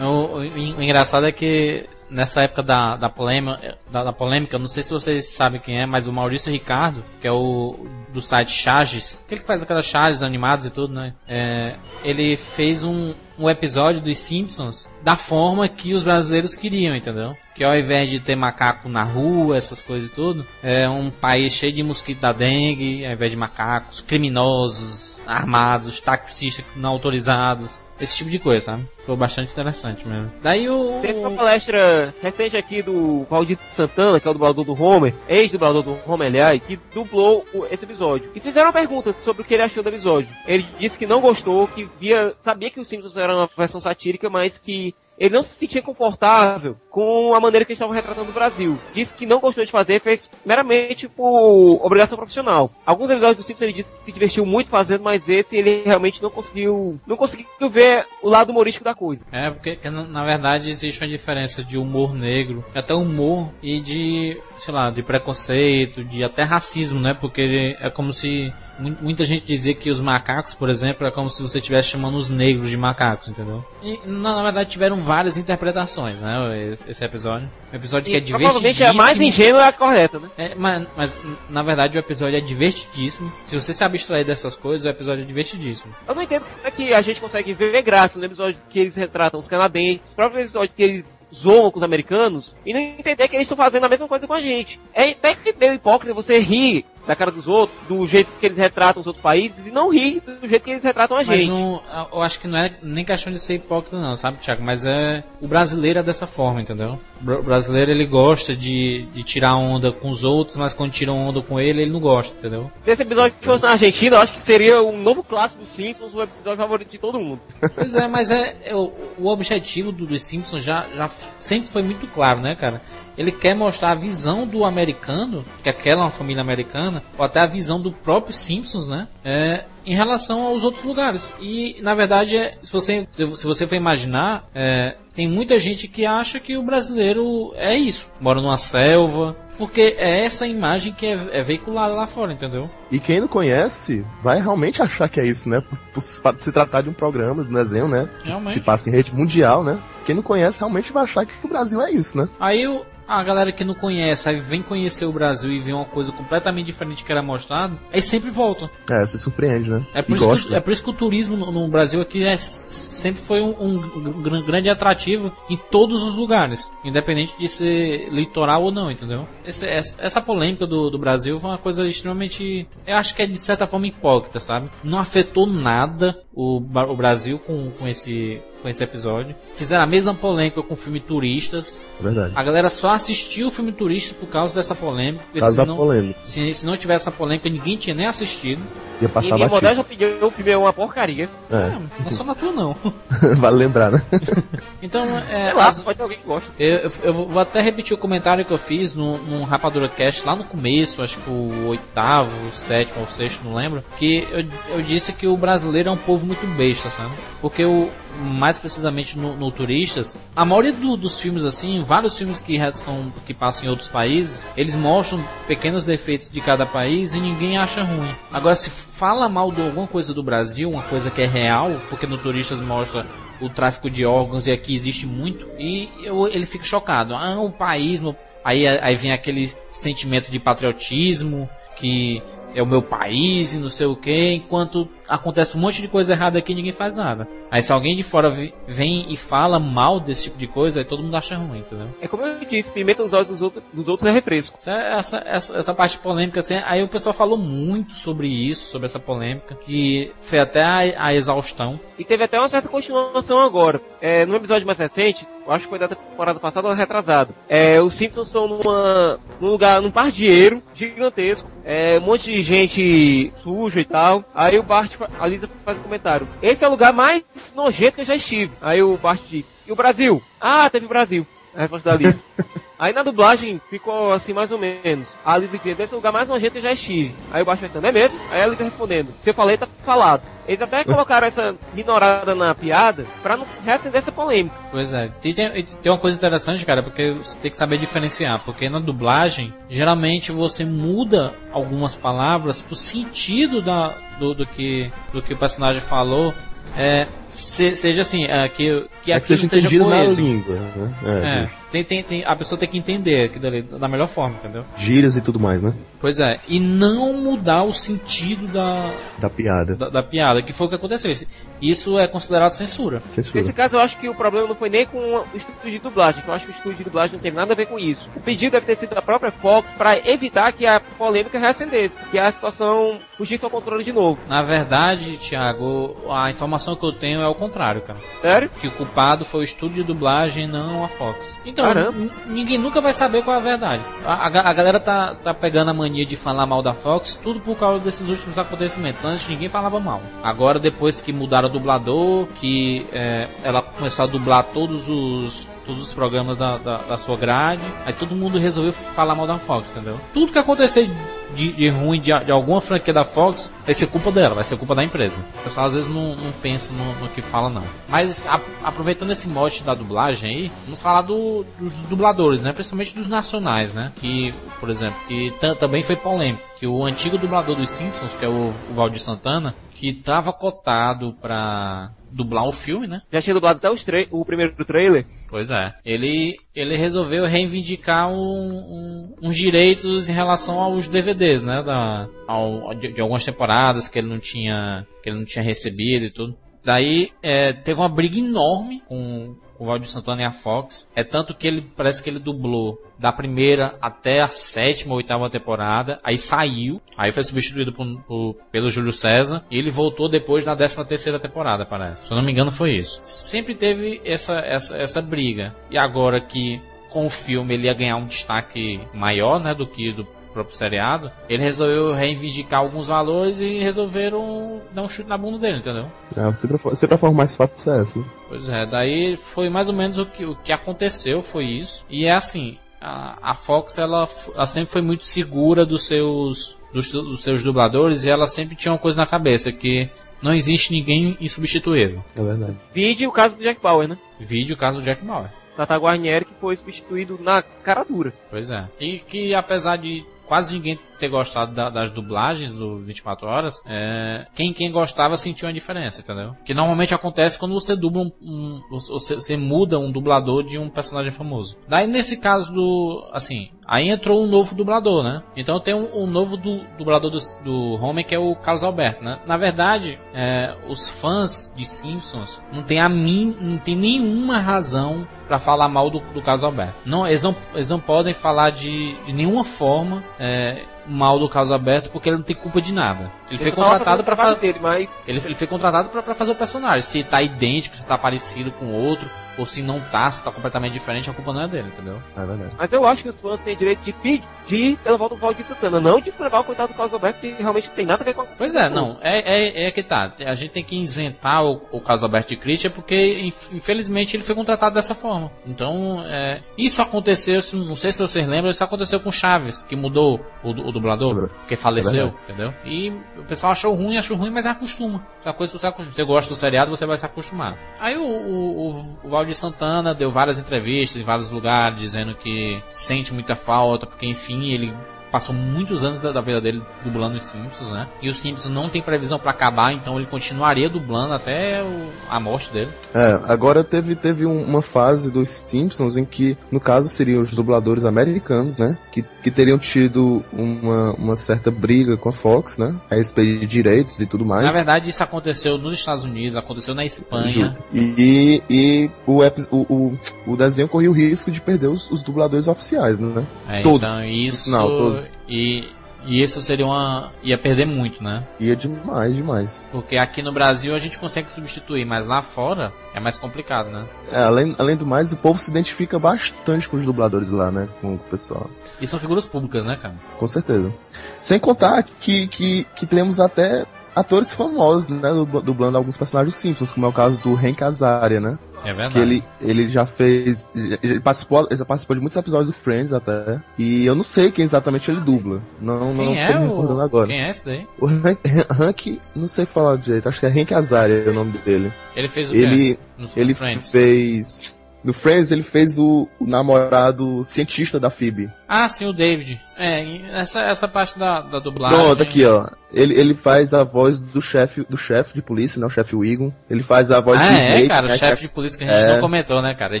O, o, o, engraçado é que nessa época da, da, polêmica, da, da, polêmica, não sei se vocês sabem quem é, mas o Maurício Ricardo, que é o do site Charges, que ele faz aquelas charges animadas e tudo, né? É, ele fez um, um episódio dos Simpsons da forma que os brasileiros queriam, entendeu? Que ao invés de ter macaco na rua, essas coisas e tudo, é um país cheio de mosquito da dengue, ao invés de macacos, criminosos, armados, taxistas não autorizados, esse tipo de coisa, sabe? Foi bastante interessante mesmo. Daí o. Teve uma palestra recente aqui do Valdir Santana, que é o dublador do Homer, ex-dublador do Homer, aliás, que dublou esse episódio. E fizeram uma pergunta sobre o que ele achou do episódio. Ele disse que não gostou, que via, sabia que os Simpsons era uma versão satírica, mas que ele não se sentia confortável com a maneira que eles estavam retratando o Brasil. Disse que não gostou de fazer, fez meramente por obrigação profissional. Alguns episódios do Simpsons ele disse que se divertiu muito fazendo, mas esse ele realmente não conseguiu, não conseguiu ver o lado humorístico da coisa. É, porque na verdade existe uma diferença de humor negro, até humor e de, sei lá, de preconceito, de até racismo, né? Porque é como se muita gente dizia que os macacos, por exemplo, é como se você estivesse chamando os negros de macacos, entendeu? E na, verdade tiveram várias interpretações, né? Esse, episódio. Um episódio que é divertidíssimo. Provavelmente é mais ingênuo e a correta, né? É, mas, mas, na verdade o episódio é divertidíssimo. Se você se abstrair dessas coisas, o episódio é divertidíssimo. Eu não entendo como é que a gente consegue ver graça no episódio que eles retratam os canadenses, os próprios episódios que eles zoam com os americanos e não entender que eles estão fazendo a mesma coisa com a gente. É até meio hipócrita você rir da cara dos outros, do jeito que eles retratam os outros países e não rir do jeito que eles retratam a gente. Não, eu acho que não é nem questão de ser hipócrita não, sabe, Thiago? Mas é o brasileiro é dessa forma, entendeu? O brasileiro ele gosta de, de tirar onda com os outros, mas quando tiram onda com ele, ele não gosta, entendeu? Se esse episódio fosse na Argentina, eu acho que seria um novo clássico dos Simpsons, o episódio favorito de todo mundo. Pois é, mas é, é o, o objetivo do, dos Simpsons já, já sempre foi muito claro, né, cara? Ele quer mostrar a visão do americano, que aquela é uma família americana, ou até a visão do próprio Simpsons, né? É, em relação aos outros lugares. E, na verdade, é, se, você, se você for imaginar, é, tem muita gente que acha que o brasileiro é isso, mora numa selva, porque é essa imagem que é, é, veiculada lá fora, entendeu? E quem não conhece vai realmente achar que é isso, né? Por, se tratar de um programa, de um desenho, né? Realmente. Se passa em rede mundial, né? Quem não conhece realmente vai achar que o Brasil é isso, né? Aí o, a galera que não conhece, aí vem conhecer o Brasil e vê uma coisa completamente diferente que era mostrado, aí sempre volta. É, se surpreende, né? É por, isso que, é por isso que o turismo no, no Brasil aqui é, sempre foi um, um, um, grande atrativo em todos os lugares, independente de ser litoral ou não, entendeu? Esse, essa polêmica do, do Brasil foi uma coisa extremamente, eu acho que é de certa forma hipócrita, sabe? Não afetou nada o, o Brasil com, com esse com esse episódio. Fizeram a mesma polêmica com o filme Turistas. Verdade. A galera só assistiu o filme Turistas por causa dessa polêmica. Por causa se da não, polêmica. Se, se não tivesse essa polêmica, ninguém tinha nem assistido. Ia passar e minha modéstia opinião, o filme é uma porcaria. É. É, não é só na tua, não. vale lembrar, né? Então, é, Sei lá, as- pode ter alguém que gosta. eu, eu- eu vou até repetir o comentário que eu fiz no, no Rapadura Cast lá no começo, acho que o oitavo, o sétimo ou sexto, não lembro. Que eu, eu disse que o brasileiro é um povo muito besta, sabe? Porque o. Mais precisamente no, no Turistas, a maioria do- dos filmes, assim, vários filmes que são que passam em outros países, eles mostram pequenos defeitos de cada país e ninguém acha ruim. Agora, se fala mal de alguma coisa do Brasil, uma coisa que é real, porque no Turistas mostra o tráfico de órgãos e aqui existe muito, e eu- ele fica chocado. Ah, o país, meu- aí, aí vem aquele sentimento de patriotismo, que é o meu país e não sei o que, enquanto acontece um monte de coisa errada aqui e ninguém faz nada. Aí se alguém de fora vem e fala mal desse tipo de coisa, aí todo mundo acha ruim, entendeu? É como eu disse, pimenta nos olhos dos outros, dos outros é refresco. Essa, essa, essa, essa parte polêmica, assim, aí o pessoal falou muito sobre isso, sobre essa polêmica, que foi até a, a exaustão. E teve até uma certa continuação agora. É, no episódio mais recente, eu acho que foi da temporada passada ou retrasada. É, os Simpsons estão numa, num lugar, num pardieiro gigantesco. É, um monte de gente suja e tal. Aí o Bart, fa- a Lisa faz um comentário. Esse é o lugar mais nojento que eu já estive. Aí o Bart diz, e o Brasil? Ah, teve o Brasil. A resposta da Lisa. Aí na dublagem ficou assim mais ou menos. A Lisa dizendo, esse lugar mais nojento eu já estive. Aí o Baixo perguntando, é mesmo? Aí a Lisa respondendo, se eu falei, tá falado. Eles até colocaram essa minorada na piada pra não reacender essa polêmica. Pois é. E tem, e tem uma coisa interessante, cara, porque você tem que saber diferenciar. Porque na dublagem, geralmente você muda algumas palavras pro sentido da, do, do, que, do que o personagem falou. É, se- seja assim, é, que, que É que seja seja entendido na língua, né? É, É, tem, tem, tem, a pessoa tem que entender aquilo ali da melhor forma, entendeu? Gírias e tudo mais, né? Pois é, e não mudar o sentido da, Da piada. da, da piada, que foi o que aconteceu. Isso- Isso é considerado censura. Censura. Nesse caso, eu acho que o problema não foi nem com o estúdio de dublagem, que eu acho que o estúdio de dublagem não teve nada a ver com isso. O pedido deve ter sido da própria Fox para evitar que a polêmica reacendesse, que a situação fugisse ao controle de novo. Na verdade, Thiago, a informação que eu tenho é o contrário, cara. Sério? Que o culpado foi o estúdio de dublagem, não a Fox. Então, Caramba. n- ninguém nunca vai saber qual é a verdade. A, a a galera tá, tá pegando a mania de falar mal da Fox, tudo por causa desses últimos acontecimentos. Antes ninguém falava mal. Agora, depois que mudaram o dublador, que é, ela começou a dublar todos os todos os programas da, da, da sua grade, aí todo mundo resolveu falar mal da Fox, entendeu? Tudo que acontecer de, de ruim de, de alguma franquia da Fox vai ser culpa dela, vai ser culpa da empresa. O pessoal às vezes não, não pensa no, no que fala, não. Mas a- aproveitando esse mote da dublagem aí, vamos falar do- dos dubladores, né? Principalmente dos nacionais, né? Que, por exemplo, que ta- também foi polêmico. Que o antigo dublador dos Simpsons, que é o, o Valdir Santana, que estava cotado pra dublar o filme, né? Já tinha dublado até os o primeiro trailer. Pois é. Ele, ele resolveu reivindicar um, um- uns direitos em relação aos DVDs, né? Da, ao- de, de algumas temporadas que ele não tinha, que ele não tinha recebido e tudo. Daí é, teve uma briga enorme com, o Valdir Santana e a Fox. É tanto que ele parece que ele dublou da primeira até a sétima ou oitava temporada. Aí saiu. Aí foi substituído por, por- pelo Júlio César. E ele voltou depois na décima terceira temporada, parece. Se eu não me engano foi isso. Sempre teve essa, essa, essa briga. E agora que com o filme ele ia ganhar um destaque maior, né, do que do próprio seriado, ele resolveu reivindicar alguns valores e resolveram dar um chute na bunda dele, entendeu? É, sempre, a- sempre a forma mais fácil é essa. né? Pois é, daí foi mais ou menos o que, o que aconteceu, foi isso. E é assim, a, a Fox ela, ela sempre foi muito segura dos seus dos, dos seus dubladores e ela sempre tinha uma coisa na cabeça, que não existe ninguém insubstituível. É verdade. Vide o caso do Jack Bauer, né? Vídeo o caso do Jack Bauer. Tata Guarnieri que foi substituído na cara dura. Pois é. E que apesar de quase ninguém ter gostado da- das dublagens do 24 Horas, é, quem, quem gostava sentiu uma diferença, entendeu? Que normalmente acontece quando você dubla um, um- você, você muda um dublador de um personagem famoso. Daí nesse caso do, assim, aí entrou um novo dublador, né? Então tem um, um novo du- dublador do, do Homer que é o Carlos Alberto, né? Na verdade, é, os fãs de Simpsons não tem a mim, não tem nenhuma razão pra falar mal do, do Carlos Alberto. Não, eles não, eles não podem falar de, de nenhuma forma é, mal do Carlos Alberto porque ele não tem culpa de nada. Ele foi só tava contratado trabalho fazer mas ele, ele foi contratado pra fazer o personagem. Se tá idêntico, se tá parecido com o outro, ou se não tá, se tá completamente diferente, a culpa não é dele, entendeu? É verdade. Mas eu acho que os fãs têm direito de pedir pela volta do Valdir Santana, não de escrever o coitado do Carlos Alberto, que realmente não tem nada a ver com a Pois é, não, é, é, é que tá. A gente tem que isentar o, o caso Alberto de crítica porque, inf- infelizmente, ele foi contratado dessa forma. Então, é, isso aconteceu, não sei se vocês lembram, isso aconteceu com Chaves, que mudou o, o dublador, Lembro. que faleceu, entendeu? E o pessoal achou ruim, achou ruim, mas acostuma. É uma coisa você acostuma. Você gosta do seriado, você vai se acostumar. Aí o, o, o, o Valdir Santana deu várias entrevistas em vários lugares, dizendo que sente muita falta, porque enfim, ele passou muitos anos da, da vida dele dublando os Simpsons, né? E os Simpsons não tem previsão pra acabar, então ele continuaria dublando até o- a morte dele. É, agora teve, teve um- uma fase dos Simpsons em que, no caso, seriam os dubladores americanos, né? Que, que teriam tido uma, uma certa briga com a Fox, né? A respeito de direitos e tudo mais. Na verdade, isso aconteceu nos Estados Unidos, aconteceu na Espanha. E, e o, o, o, o desenho corria o risco de perder os, os dubladores oficiais, né? É, Todos, Então isso Não, todos. E e isso seria uma ia perder muito, né? Ia demais, demais. Porque aqui no Brasil a gente consegue substituir, mas lá fora é mais complicado, né? É, além, além do mais, o povo se identifica bastante com os dubladores lá, né? Com o pessoal. E são figuras públicas, né, cara? Com certeza. Sem contar que, que, que temos até atores famosos, né? dub- Dublando alguns personagens Simpsons, como é o caso do Hank Azaria, né? É verdade. Que ele, ele já fez. Ele participou, ele já participou de muitos episódios do Friends até. E eu não sei quem exatamente ele dubla. Não, não Quem tô é me recordando o... agora. Quem é esse daí? O Hank, Hank, não sei falar direito, acho que é Hank Azaria é o nome dele. Ele fez o? Ele, No ele Friends. fez. No Friends ele fez o, o namorado cientista da Phoebe. Ah, sim, o David. É, essa, essa parte da, da dublagem. Pronto, aqui ó. Ele, ele faz a voz do chefe do chefe de polícia, né? O chefe Wiggum. Ele faz a voz Ah, do é, Snake, cara, né, o chefe de polícia que a gente É. não comentou, né, cara? É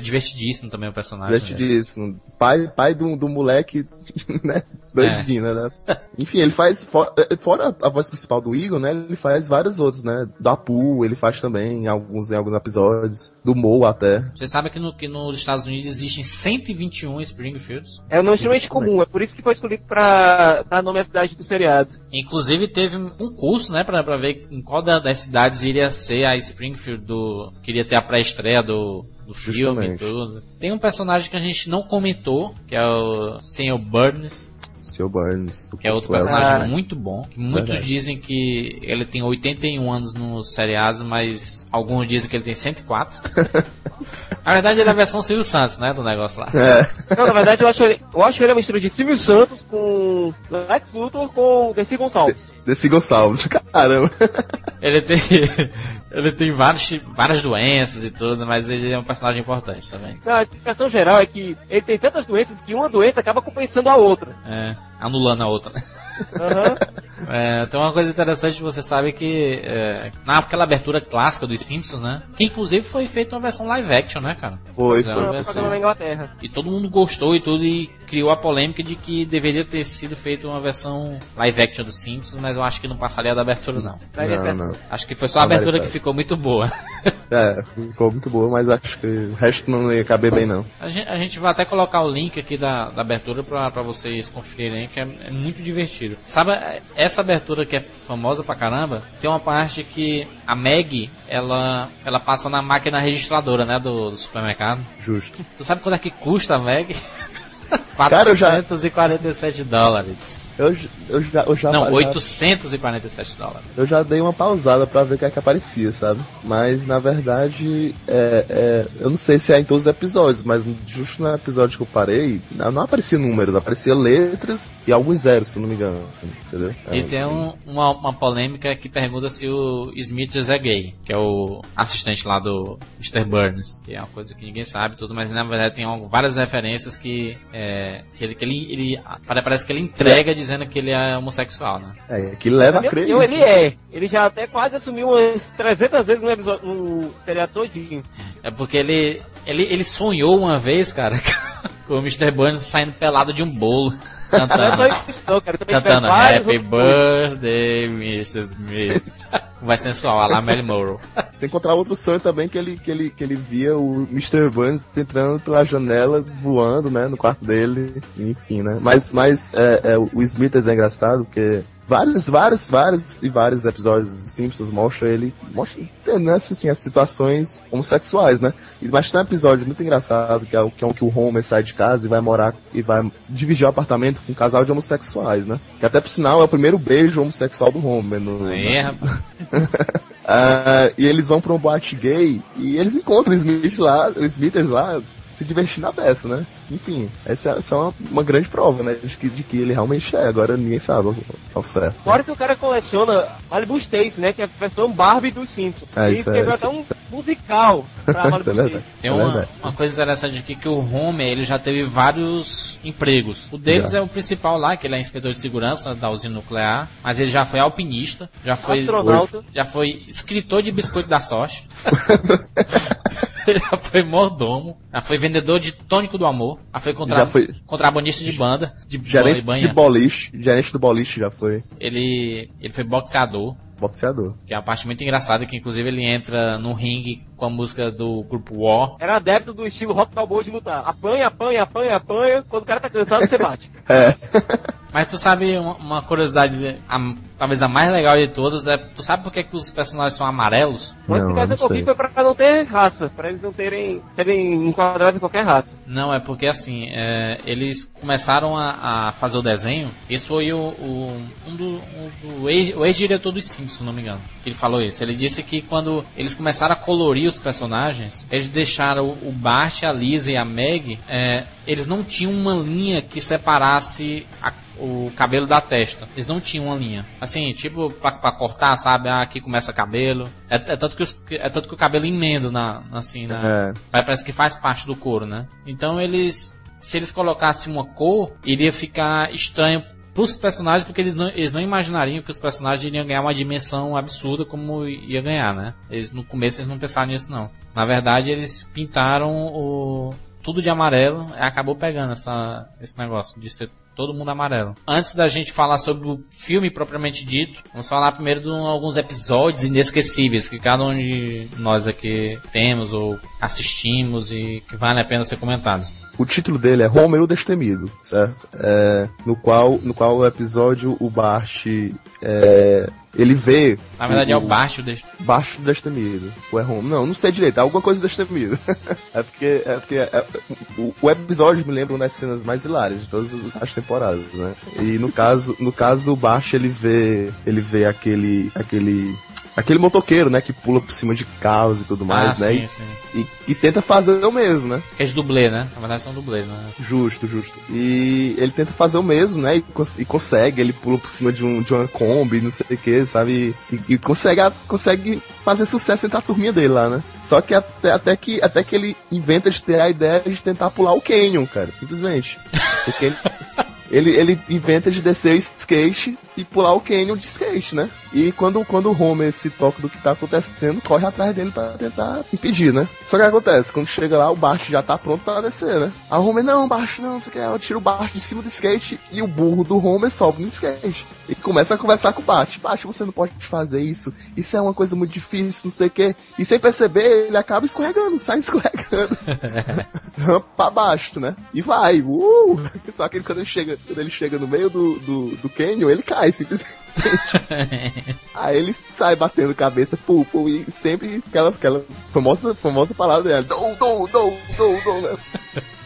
divertidíssimo também o personagem. Né? disso. Pai, pai do, do moleque, né? Doidinho, né? Enfim, ele faz, fora, fora a voz principal do Eagle, né? Ele faz vários outros, né? Do Apu, ele faz também em alguns, em alguns episódios. Do Mo até. Você sabe que, no, que nos Estados Unidos existem 121 Springfields? é um nome extremamente comum, é por isso que foi escolhido pra dar nome à cidade do seriado. Inclusive teve um concurso, né, pra, pra ver em qual da- das cidades iria ser a Springfield do. Queria ter a pré-estreia do, do filme e tudo. Tem um personagem que a gente não comentou, que é o Sr. Burns, Seu Burns. o que é outro Wells. personagem Ah. muito bom. Muitos Verdade. dizem que ele tem 81 anos nos seriados, mas alguns dizem que ele tem 104. Na verdade ele é a versão Silvio Santos, né, do negócio lá. É, Não, na verdade eu acho ele, eu acho ele uma mistura de Silvio Santos com Lex Luthor com Desi Gonçalves. desse Gonçalves. Caramba. Ele tem, ele tem vários, várias doenças e tudo, mas ele é um personagem importante também. Não, a explicação geral é que ele tem tantas doenças que uma doença acaba compensando a outra. É, anulando a outra, né? Aham. É, tem uma coisa interessante, você sabe que é, naquela abertura clássica dos Simpsons, né? Que inclusive foi feita uma versão live action, né, cara? Foi, foi. uma versão. na Inglaterra. E todo mundo gostou e tudo e criou a polêmica de que deveria ter sido feita uma versão live action dos Simpsons, mas eu acho que não passaria da abertura não. Não, não. Acho que foi só a abertura que ficou muito boa. É, ficou muito boa, mas acho que o resto não ia caber bem, não. A gente, a gente vai até colocar o link aqui da, da abertura pra, pra vocês conferirem, que é, é muito divertido. Sabe, essa abertura que é famosa pra caramba, tem uma parte que a Meg, ela, ela passa na máquina registradora, né, do, do supermercado. Justo. Tu sabe quanto é que custa a Meg? Cara, eu já- 447 dólares. Eu, eu já, eu já, Não, já- 847 dólares. eu já dei uma pausada pra ver o que é que aparecia, sabe? Mas na verdade, é, é, eu não sei se é em todos os episódios, mas justo no episódio que eu parei, não, aparecia números, aparecia letras e alguns zeros, se não me engano. Entendeu? É, E tem um- uma, uma polêmica que pergunta se o Smithers é gay, que é o assistente lá do Mr. Burns, que é uma coisa que ninguém sabe tudo, mas na verdade tem várias referências que, é, que, ele, que ele, ele- pare- parece que ele entrega dizendo que ele é homossexual, né? é, que leva a crer. opinião, ele é. Ele já até quase assumiu umas 300 vezes no episódio, no seriado todinho. É porque ele, ele, ele sonhou uma vez, cara, com o Mr. Burns saindo pelado de um bolo. Não é Cantando, só isso não, cara. Também cantando Happy. Birthday, Mr. Smith. Vai sensual, a lá Melly Morrow. Tem que encontrar outro sonho também que ele, que ele, que ele via o Mr. Burns entrando pela janela, voando, né, no quarto dele, enfim, né. Mas, mas é, é, o Smithers é engraçado porque vários, vários, vários e vários episódios dos Simpsons mostram ele, mostra tendo assim, assim, as situações homossexuais, né. E- Mas tem um episódio muito engraçado que é o que, é o que o Homer sai de casa e vai morar e vai dividir o apartamento com um casal de homossexuais, né. Que até por sinal é o primeiro beijo homossexual do Homer no, Aí, rapaz. ah, e eles vão pra um boate gay e eles encontram o Smith lá, o Smithers lá, se divertindo na peça, né? Enfim, essa, essa é uma, uma grande prova, né? De que, de que ele realmente é, agora ninguém sabe ao- ao certo. Fora que o cara coleciona Malibu States, né? Que é a versão Barbie dos Simpsons. É, e isso é- teve isso até um musical pra Malibu é. States. Tem É uma, uma coisa interessante aqui que o Homer ele já teve vários empregos. O deles Já. é o principal lá, que ele é inspetor de segurança da usina nuclear, mas ele já foi alpinista, já foi Astronauta. já foi escritor de biscoito da sorte. Ele já foi mordomo, já foi vendedor de tônico do amor, já foi, contra... Já foi- contrabandista de banda, de Gerente banha. de boliche, gerente do boliche já foi Ele, ele foi boxeador, boxeador. que é uma parte muito engraçada, que inclusive ele entra no ringue com a música do grupo War. Era adepto do estilo rock balboa de lutar. Apanha, apanha, apanha, apanha. Quando o cara tá cansado, você bate. É. Mas tu sabe uma, uma curiosidade, a- talvez a mais legal de todas, é tu sabe por que, que os personagens são amarelos? Uma Não, explicação que eu vi foi pra não ter raça. Pra eles não terem, terem enquadrados em qualquer raça. Não, é porque assim, é, eles começaram a, a fazer o desenho, esse foi o, o- um do, um do ex- o ex-diretor dos Simpsons, se não me engano, que ele falou isso. Ele disse que quando eles começaram a colorir os personagens, eles deixaram o o Bart, a Lisa e a Meg, é, eles não tinham uma linha que separasse a- o cabelo da testa. Eles não tinham uma linha. Assim, tipo, pra, pra cortar, sabe? Ah, aqui começa cabelo. É, é tanto que os- é tanto que o cabelo emenda na, assim, na, É. Parece que faz parte do couro, né? Então eles, se eles colocassem uma cor, iria ficar estranho pros personagens, porque eles não, eles não imaginariam que os personagens iriam ganhar uma dimensão absurda como ia ganhar, né? Eles, no começo eles não pensaram nisso não. Na verdade eles pintaram o, tudo de amarelo acabou pegando essa, esse negócio de ser todo mundo amarelo. Antes da gente falar sobre o filme propriamente dito, vamos falar primeiro de alguns episódios inesquecíveis que cada um de nós aqui temos ou assistimos e que vale a pena ser comentados. O título dele é Homer o Destemido, certo? É, no qual, no qual o episódio o Bart é, ele vê Na verdade é o baixo deste. Baixo do Destemido. Ou é Home? Não, não sei direito. É alguma coisa do Destemido. é porque, é porque é- o, o episódio me lembra uma das cenas mais hilárias de todas as temporadas, né? E no caso, no caso o Baixo ele vê, ele vê aquele, aquele, aquele motoqueiro, né? Que pula por cima de carros e tudo mais, ah, né? sim, sim. E, e- e tenta fazer o mesmo, né? Que é de dublê, né? Na verdade são dublês, né? Justo, justo. E ele tenta fazer o mesmo, né? E, cons- e consegue, ele pula por cima de, um, de uma Kombi, não sei o que, sabe? E, e consegue, consegue fazer sucesso entre a turminha dele lá, né? Só que até, até que até que ele inventa de ter a ideia de tentar pular o Canyon, cara, simplesmente. Porque ele, ele, ele inventa de descer skate e pular o Canyon de skate, né? E quando, quando o Homer se toca do que tá acontecendo, corre atrás dele pra tentar impedir, né? Só que acontece, quando chega lá, o Bart já tá pronto pra descer, né? A Homer, não, Bart, não, você quer? Eu tiro o Bart de cima do skate e o burro do Homer sobe no skate. E começa a conversar com o Bart. Bart, você não pode fazer isso. Isso é uma coisa muito difícil, não sei o quê. E sem perceber, ele acaba escorregando, sai escorregando. pra baixo, né? E vai, uh! Só que ele, quando ele chega, quando ele chega no meio do, do, do canyon, ele cai, simplesmente. Aí ele sai batendo cabeça, pum, pum, e sempre aquela, aquela famosa, famosa palavra dela, dou, dou, dou, dou, dou, né?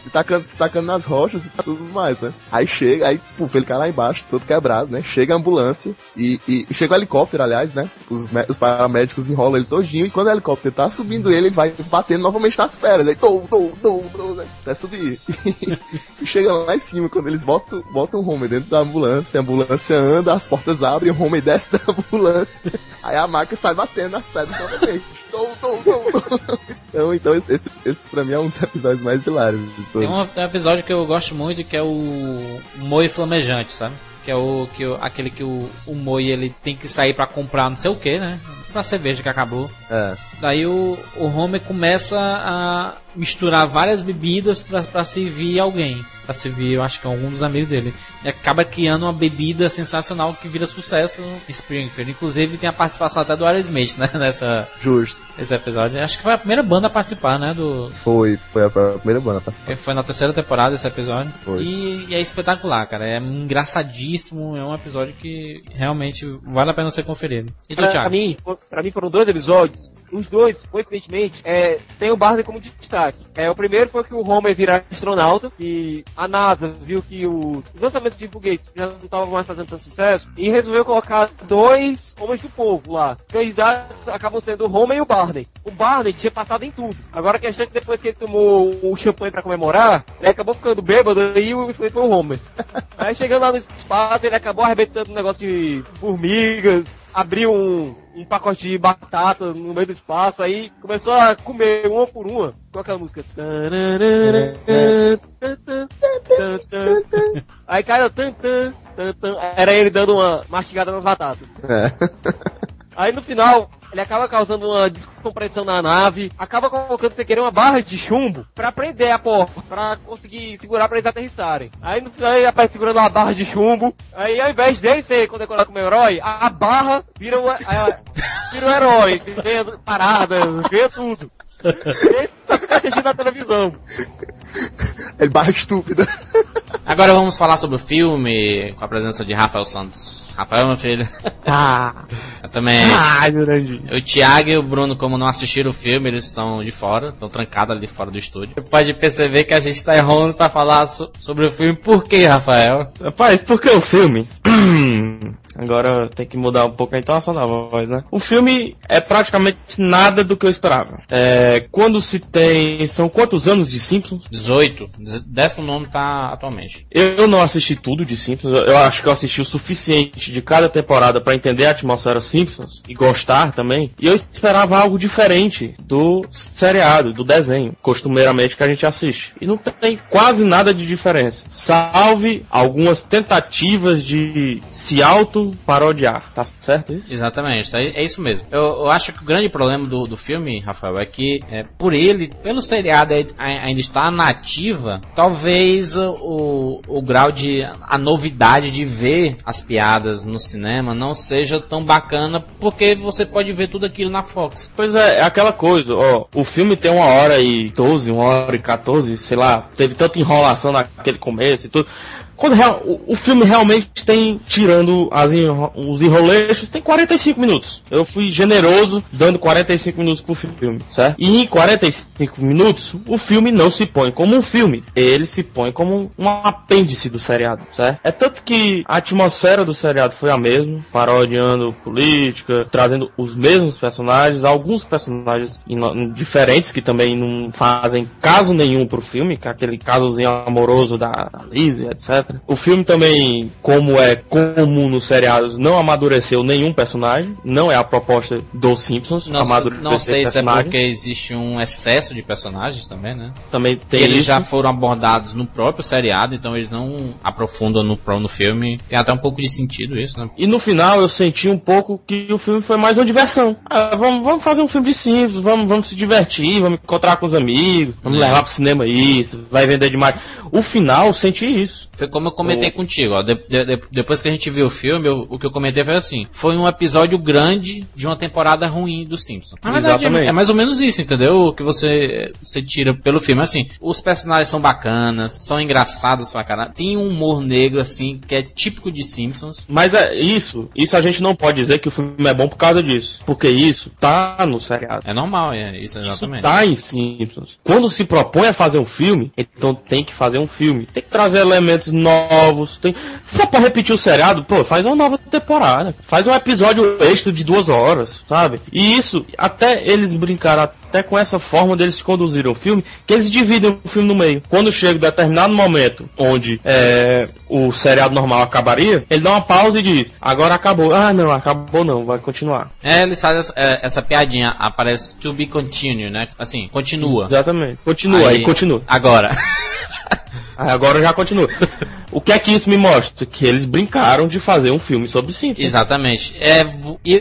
Se tacando, se tacando nas rochas e tudo mais, né? Aí chega, aí, puf, ele cai lá embaixo, todo quebrado, né? Chega a ambulância e, e, chega o helicóptero, aliás, né? Os, os paramédicos enrolam ele todinho e quando o helicóptero tá subindo ele, ele vai batendo novamente nas pernas. Aí, tou, tou, tou, tou, né? Até subir. e chega lá em cima, quando eles botam, botam o Homer dentro da ambulância, a ambulância anda, as portas abrem, o Homer desce da ambulância. Aí a máquina sai batendo nas pedras novamente. Tou, tou, tou, tou. Então, então esse, esse, pra mim é um dos episódios mais hilários de todos. Tem um, episódio que eu gosto muito que é o Moi Flamejante, sabe? Que é o, que o, aquele que o, o Moi ele tem que sair pra comprar não sei o que, né? Pra cerveja que acabou. É. Daí o, o Homer começa a misturar várias bebidas pra, pra servir alguém. Pra servir, eu acho que algum dos amigos dele. E acaba criando uma bebida sensacional que vira sucesso em Springfield. Inclusive tem a participação até do Aerosmith, né? Nessa, Justo. nesse episódio. Acho que foi a primeira banda a participar, né? Do, Foi, foi a, primeira banda a participar. foi na terceira temporada esse episódio. Foi. E, e é espetacular, cara. É engraçadíssimo. É um episódio que realmente vale a pena ser conferido. E do Pra, Thiago? mim, for- pra mim foram dois episódios. Os dois, coincidentemente, é, tem o Barney como destaque. É, o primeiro foi que o Homer vira astronauta e a NASA viu que o- os lançamentos de foguetes já não estavam mais fazendo tanto sucesso e resolveu colocar dois homens do povo lá. Os candidatos acabam sendo o Homer e o Barney. O Barney tinha passado em tudo. Agora a questão é que depois que ele tomou o champanhe pra comemorar, ele acabou ficando bêbado e o escolhido foi o Homer. Aí chegando lá no espaço, ele acabou arrebentando um negócio de formigas, abriu um, um pacote de batata no meio do espaço, aí começou a comer uma por uma com aquela música. Aí caiu tan, tan, tan, tan. era ele dando uma mastigada nas batatas. É. Aí no final, ele acaba causando uma descompressão na nave, acaba colocando sem querer uma barra de chumbo pra prender a porta, pra conseguir segurar pra eles aterrissarem. Aí no final ele aparece segurando uma barra de chumbo, aí ao invés dele ser condecorado como herói, a, a barra vira o, a- vira o herói, ganha parada, ganha tudo. Ele tá assistindo na televisão. Ele barra estúpida. Agora vamos falar sobre o filme com a presença de Rafael Santos. Rafael, meu filho. Ah, Eu também. ai, Jurandir. O Thiago e o Bruno, como não assistiram o filme, eles estão de fora, estão trancados ali fora do estúdio. Você pode perceber que a gente tá errando pra falar so- sobre o filme. Por quê, Rafael? Rapaz, por que o filme? Agora tem que mudar um pouco a entonação da voz, né? O filme é praticamente nada do que eu esperava. É, quando se tem. São quantos anos de Simpsons? 18. Dez- Décimo nome tá atualmente. Eu não assisti tudo de Simpsons. Eu acho que eu assisti o suficiente de cada temporada pra entender a atmosfera Simpsons e gostar também. E eu esperava algo diferente do seriado, do desenho, costumeiramente que a gente assiste. E não tem quase nada de diferença. Salve algumas tentativas de se auto-parodiar. Tá certo isso? Exatamente, aí- é isso mesmo. Eu, eu acho que o grande problema do, do filme, Rafael, é que é, por ele, pelo seriado ainda estar nativa, talvez o, o, o grau de. a novidade de ver as piadas no cinema não seja tão bacana, porque você pode ver tudo aquilo na Fox. Pois é, é aquela coisa, ó, o filme tem uma hora e 12, uma hora e 14, sei lá, teve tanta enrolação naquele começo e tudo. Quando real- o, o filme realmente tem, tirando as enro- os enroleixos, tem 45 minutos. Eu fui generoso dando 45 minutos pro filme, certo? E em 45 minutos, o filme não se põe como um filme, ele se põe como um apêndice do seriado, certo? É tanto que a atmosfera do seriado foi a mesma, parodiando política, trazendo os mesmos personagens, alguns personagens diferentes que também não fazem caso nenhum pro filme, que é aquele casozinho amoroso da Lizzie, etc. O filme também, como é comum nos seriados, não amadureceu nenhum personagem, não é a proposta dos Simpsons, Não, não sei se é porque existe um excesso de personagens também, né? Também tem eles isso. já foram abordados no próprio seriado, então eles não aprofundam no, no filme. Tem até um pouco de sentido isso, né? E no final eu senti um pouco que o filme foi mais uma diversão. Ah, vamos, vamos fazer um filme de simples, vamos, vamos se divertir, vamos encontrar com os amigos, vamos É. levar pro cinema isso, vai vender demais. O final eu senti isso. Foi como eu comentei contigo, ó, de- de- de- depois que a gente viu o filme, eu- o que eu comentei foi assim: foi um episódio grande de uma temporada ruim do Simpsons. Na verdade, é, é mais ou menos isso, entendeu? O que você, você tira pelo filme. Assim, os personagens são bacanas, são engraçados pra caralho. Tem um humor negro, assim, que é típico de Simpsons. Mas é isso, isso a gente não pode dizer que o filme é bom por causa disso. Porque isso tá no seriado. É normal, é isso Isso exatamente. tá em Simpsons. Quando se propõe a fazer um filme, então tem que fazer um filme. Tem que trazer elementos novos. Tem... Só pra repetir o seriado, pô, faz uma nova temporada. Faz um episódio extra de duas horas, sabe? E isso, até eles brincaram até com essa forma deles conduzirem o filme, que eles dividem o filme no meio. Quando chega um determinado momento onde é, o seriado normal acabaria, ele dá uma pausa e diz, agora acabou. Ah, não, acabou não, vai continuar. É, eles fazem essa, é, essa piadinha, aparece to be continued, né? Assim, continua. Exatamente. Continua, aí, continua. Agora. Agora já continua. O que é que isso me mostra? Que eles brincaram de fazer um filme sobre Simpsons. Exatamente. É, e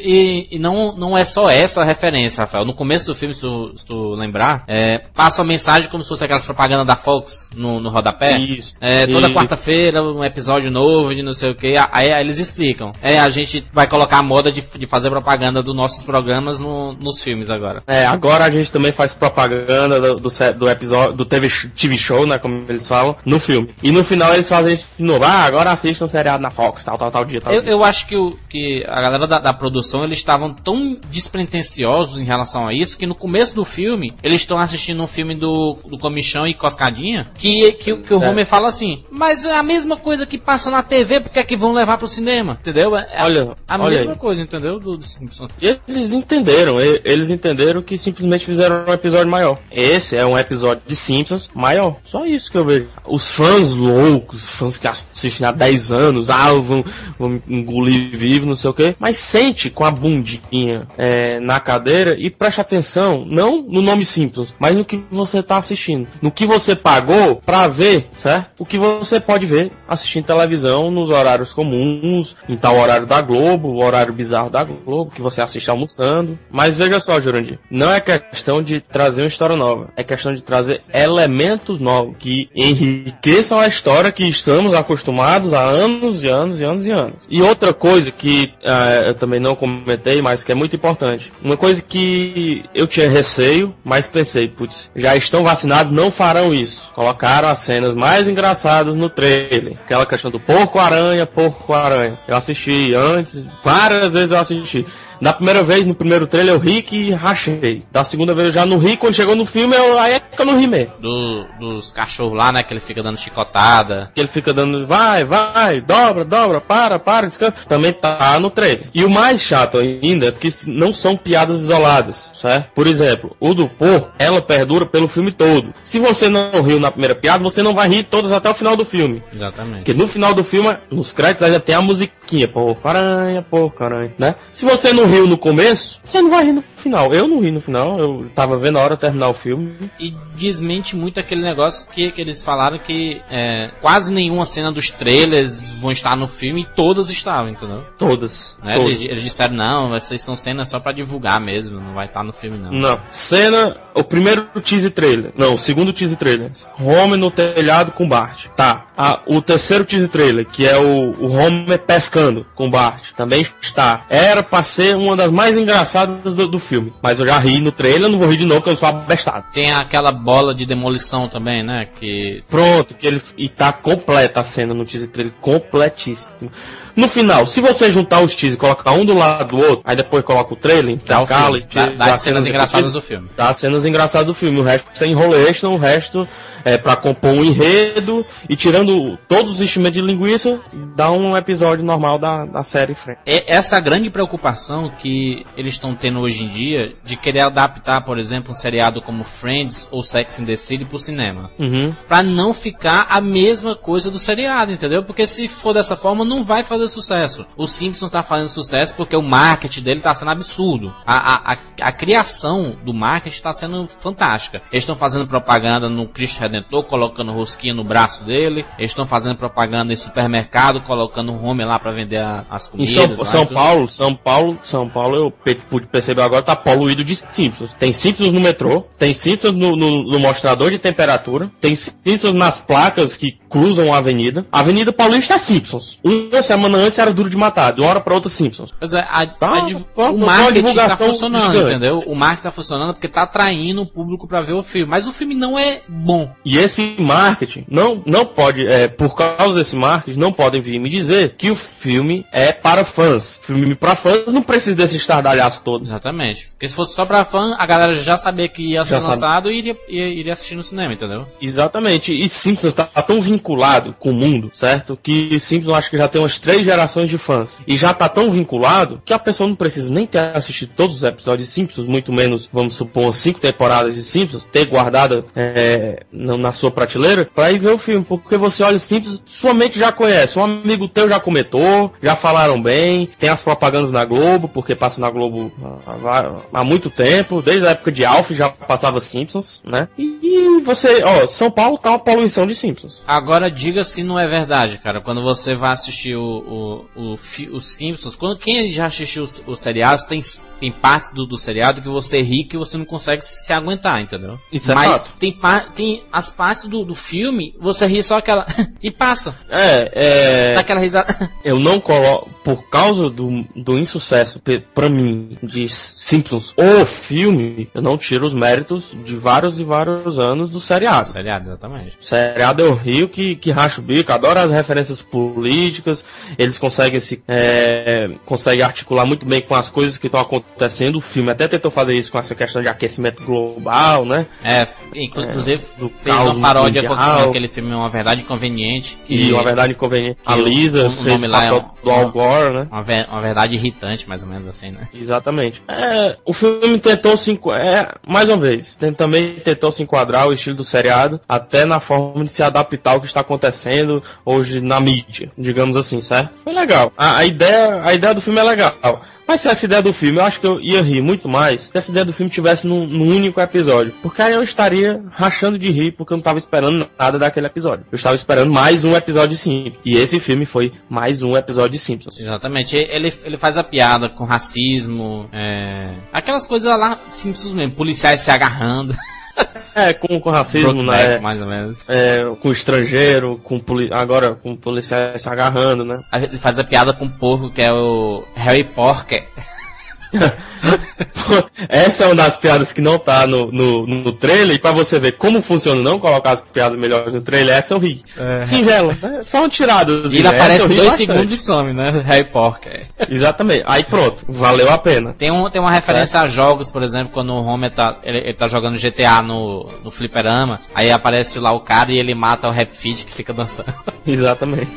e- e não, não é só essa a referência, Rafael. No começo do filme, se tu, se tu lembrar, é, passa uma mensagem como se fosse aquelas propagandas da Fox no, no rodapé. Isso. É, toda quarta-feira, um episódio novo de não sei o que. Aí, aí eles explicam. É, a gente vai colocar a moda de, de fazer propaganda dos nossos programas no- nos filmes agora. É, agora a gente também faz propaganda do, do, do episódio, do TV, TV show, né, como eles falam, no filme. E no final eles fazem novo. Ah, agora assistam seriado na Fox, tal, tal, tal dia, tal Eu, dia. eu acho que, o, que a galera da, da produção eles estavam tão despretensiosos em relação a isso que no começo do filme eles estão assistindo um filme do, do Comichão e Coscadinha que, que, que o É. Homer fala assim: Mas é a mesma coisa que passa na TV, por que é que vão levar pro cinema? Entendeu? É Olha, a olha mesma aí. coisa, entendeu? Do, do Simpsons. E eles entenderam, eles entenderam que simplesmente fizeram um episódio maior. Esse é um episódio de Simpsons maior. Só isso que eu vejo. Os fãs loucos, fãs que assistem há 10 anos, ah, vão, vão engolir vivo, não sei o que. Mas sente com a bundinha é, na cadeira e preste atenção, não no nome Simpsons, mas no que você tá assistindo. No que você pagou pra ver, certo? O que você pode ver assistindo televisão nos horários comuns, em tal horário da Globo, o horário bizarro da Globo, que você assiste almoçando. Mas veja só, Jurandir, não é questão de trazer uma história nova, é questão de trazer elementos novos que enriqueçam a história que estamos acostumados há anos e anos e anos e anos. E outra coisa que ah, eu também não comentei, mas que é muito importante. Uma coisa que eu tinha receio, mas pensei, putz, já estão vacinados, não farão isso. Colocaram as cenas mais engraçadas no trailer. Aquela questão do porco-aranha, porco-aranha. Eu assisti antes, várias vezes eu assisti. Da primeira vez, no primeiro trailer, eu ri que rachei. Da segunda vez eu já não ri, quando chegou no filme, eu, aí é que eu não ri mesmo. Do, dos cachorros lá, né? Que ele fica dando chicotada. Que ele fica dando, vai, vai, dobra, dobra, para, para, descansa. Também tá no trailer. E o mais chato ainda é porque não são piadas isoladas, certo? Por exemplo, o do porco, ela perdura pelo filme todo. Se você não riu na primeira piada, você não vai rir todas até o final do filme. Exatamente. Porque no final do filme, nos créditos, ainda tem a musiquinha, porco aranha, porco aranha, né? Se você não riu no começo, você não vai rir no final. Eu não ri no final, eu tava vendo a hora terminar o filme. E desmente muito aquele negócio que, que eles falaram que é, quase nenhuma cena dos trailers vão estar no filme e todas estavam, entendeu? Todas. Né? todas. Eles, eles disseram, não, essas são cenas só pra divulgar mesmo, não vai estar no filme não. Não. Cena, o primeiro teaser trailer. Não, o segundo teaser trailer. Homer no telhado com Bart. Tá. Ah, o terceiro teaser trailer, que é o, o Homer pescando com Bart. Também está. Era pra ser uma das mais engraçadas do, do filme. Mas eu já ri no trailer, não vou rir de novo, porque eu sou abestado. Tem aquela bola de demolição também, né? Que Pronto, que ele e tá completa a cena no teaser trailer, completíssimo. No final, se você juntar os teasers e colocar um do lado do outro, aí depois coloca o trailer, intercala filme, e dá, tira- dá dá as cenas engraçadas do filme. Dá as cenas engraçadas do filme. O resto tem enrolation, o resto é pra compor um enredo e tirando todos os enchimentos de linguiça, dá um episódio normal da, da série frente. É essa grande preocupação que eles estão tendo hoje em dia de querer adaptar, por exemplo, um seriado como Friends ou Sex and the City pro cinema. Uhum. Pra não ficar a mesma coisa do seriado, entendeu? Porque se for dessa forma, não vai fazer sucesso. O Simpsons tá fazendo sucesso porque o marketing dele tá sendo absurdo. A, a, a, a criação do marketing tá sendo fantástica. Eles estão fazendo propaganda no Cristo Redentor Redentor, colocando rosquinha no braço dele. Eles estão fazendo propaganda em supermercado, colocando um home lá pra vender as Em comidas. São, lá e São tudo. Paulo, São Paulo, São Paulo, eu pude perceber agora, tá poluído de Simpsons. Tem Simpsons no metrô, tem Simpsons no, no- no mostrador de temperatura, tem Simpsons nas placas que cruzam a avenida. A Avenida Paulista é Simpsons. Uma semana antes era Duro de Matar, de uma hora pra outra Simpsons. Pois é, a, Tá, a o marketing tá funcionando, gigante. entendeu? O marketing tá funcionando porque tá atraindo o público pra ver o filme. Mas o filme não é bom. E esse marketing, não, não pode, é, por causa desse marketing, não podem vir me dizer que o filme é para fãs. Filme para fãs não precisa desse estardalhaço todo. Exatamente. Porque se fosse só pra fã, a galera já sabia que ia ser Já sabe. lançado e iria, iria, assistir no cinema, entendeu? Exatamente. E Simpsons tá, tá tão vinculado com o mundo, certo? Que Simpsons acho que já tem umas três gerações de fãs. E já tá tão vinculado que a pessoa não precisa nem ter assistido todos os episódios de Simpsons, muito menos, vamos supor, cinco temporadas de Simpsons, ter guardado é, na, na sua prateleira, pra ir ver o filme. Porque você olha Simpsons, sua mente já conhece. Um amigo teu já comentou, já falaram bem, tem as propagandas na Globo, porque passa na Globo há, há muito tempo, desde a época de Alf já passava Simpsons, né? E, e você, ó, São Paulo tá uma poluição de Simpsons. Agora diga se não é verdade, cara. Quando você vai assistir o, o, o, os Simpsons, quando quem já assistiu os, os seriados, tem, tem partes do, do seriado que você ri que você não consegue se aguentar, entendeu? Isso é Mas fato. tem, tem as partes do, do filme, você ri só aquela. e passa. É, é. Dá aquela risada. Eu não coloco, por causa do, do insucesso, pra mim, de Simpsons, o filme, eu não tiro os méritos de vários e vários anos do seriado. seriado, exatamente. O seriado eu rio que, que racha o bico, adoro as referências políticas, eles conseguem se é, conseguem articular muito bem com as coisas que estão acontecendo. O filme até tentou fazer isso com essa questão de aquecimento global, né? É, inclu- inclusive do fez uma paródia com mundial. com aquele filme Uma Verdade Conveniente. E uma verdade inconveniente. A que Lisa o fez nome o lá é papel um- do Al Gore, né? Uma, uma verdade irritante, mais ou menos assim, né? Exatamente. É, o filme tentou se é, mais uma vez, também tentou se enquadrar o estilo do seriado, até na forma de se adaptar ao que está acontecendo hoje na mídia, digamos assim, certo? Foi legal. A, a ideia, a ideia do filme é legal. Mas se essa ideia do filme, eu acho que eu ia rir muito mais se essa ideia do filme tivesse num, num único episódio. Porque aí eu estaria rachando de rir, porque eu não estava esperando nada daquele episódio. Eu estava esperando mais um episódio de Simpsons. E esse filme foi mais um episódio de Simpsons. Exatamente. Ele, ele faz a piada com racismo, é... aquelas coisas lá Simpsons mesmo, policiais se agarrando, É, com, com racismo, Brokeback, né? mais ou menos. é, com estrangeiro, com poli agora com policiais se agarrando, né? Aí Ele faz a piada com o porco, que é o Harry Porker. Essa é uma das piadas que não tá no, no, no trailer, e pra você ver como funciona não colocar as piadas melhores no trailer, essa eu ri. Singela, né? Só uma tirada. E ele aparece dois segundos e some, né? Harry Porker. Exatamente. Aí pronto, valeu a pena. Tem, um, tem uma referência a jogos, por exemplo, quando o Homer tá, ele, ele tá jogando GTA no, no fliperama, aí aparece lá o cara e ele mata o Rap Fit que fica dançando. Exatamente.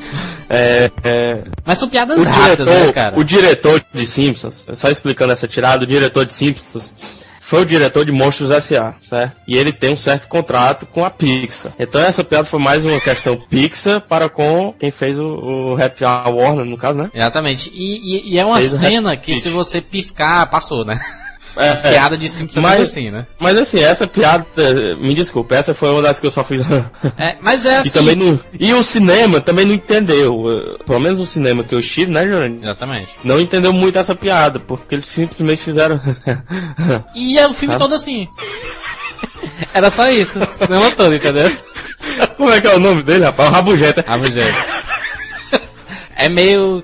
É, é, Mas são piadas o, rápidas, diretor, né, cara? o diretor de Simpsons, só explicando essa tirada, o diretor de Simpsons foi o diretor de Monstros S.A., certo? E ele tem um certo contrato com a Pixar. Então essa piada foi mais uma questão Pixar para com quem fez o, o Happy Hour Warner, no caso, né? Exatamente. E, e- e é uma Fez cena que se você piscar, passou, né? É, As é. piadas de Simpsons Mas- é assim, né? Mas assim, essa piada, me desculpa, essa foi uma das que eu só fiz. É, mas é assim. E também não. E o cinema também não entendeu. eh, Pelo menos o cinema que eu estive, né, Jorani? Exatamente. Não entendeu muito essa piada, porque eles simplesmente fizeram. E é o filme Sabe? todo assim. Era só isso, o cinema todo, entendeu? Como é que é o nome dele, rapaz? O Rabugeta. Ah, é. Meio.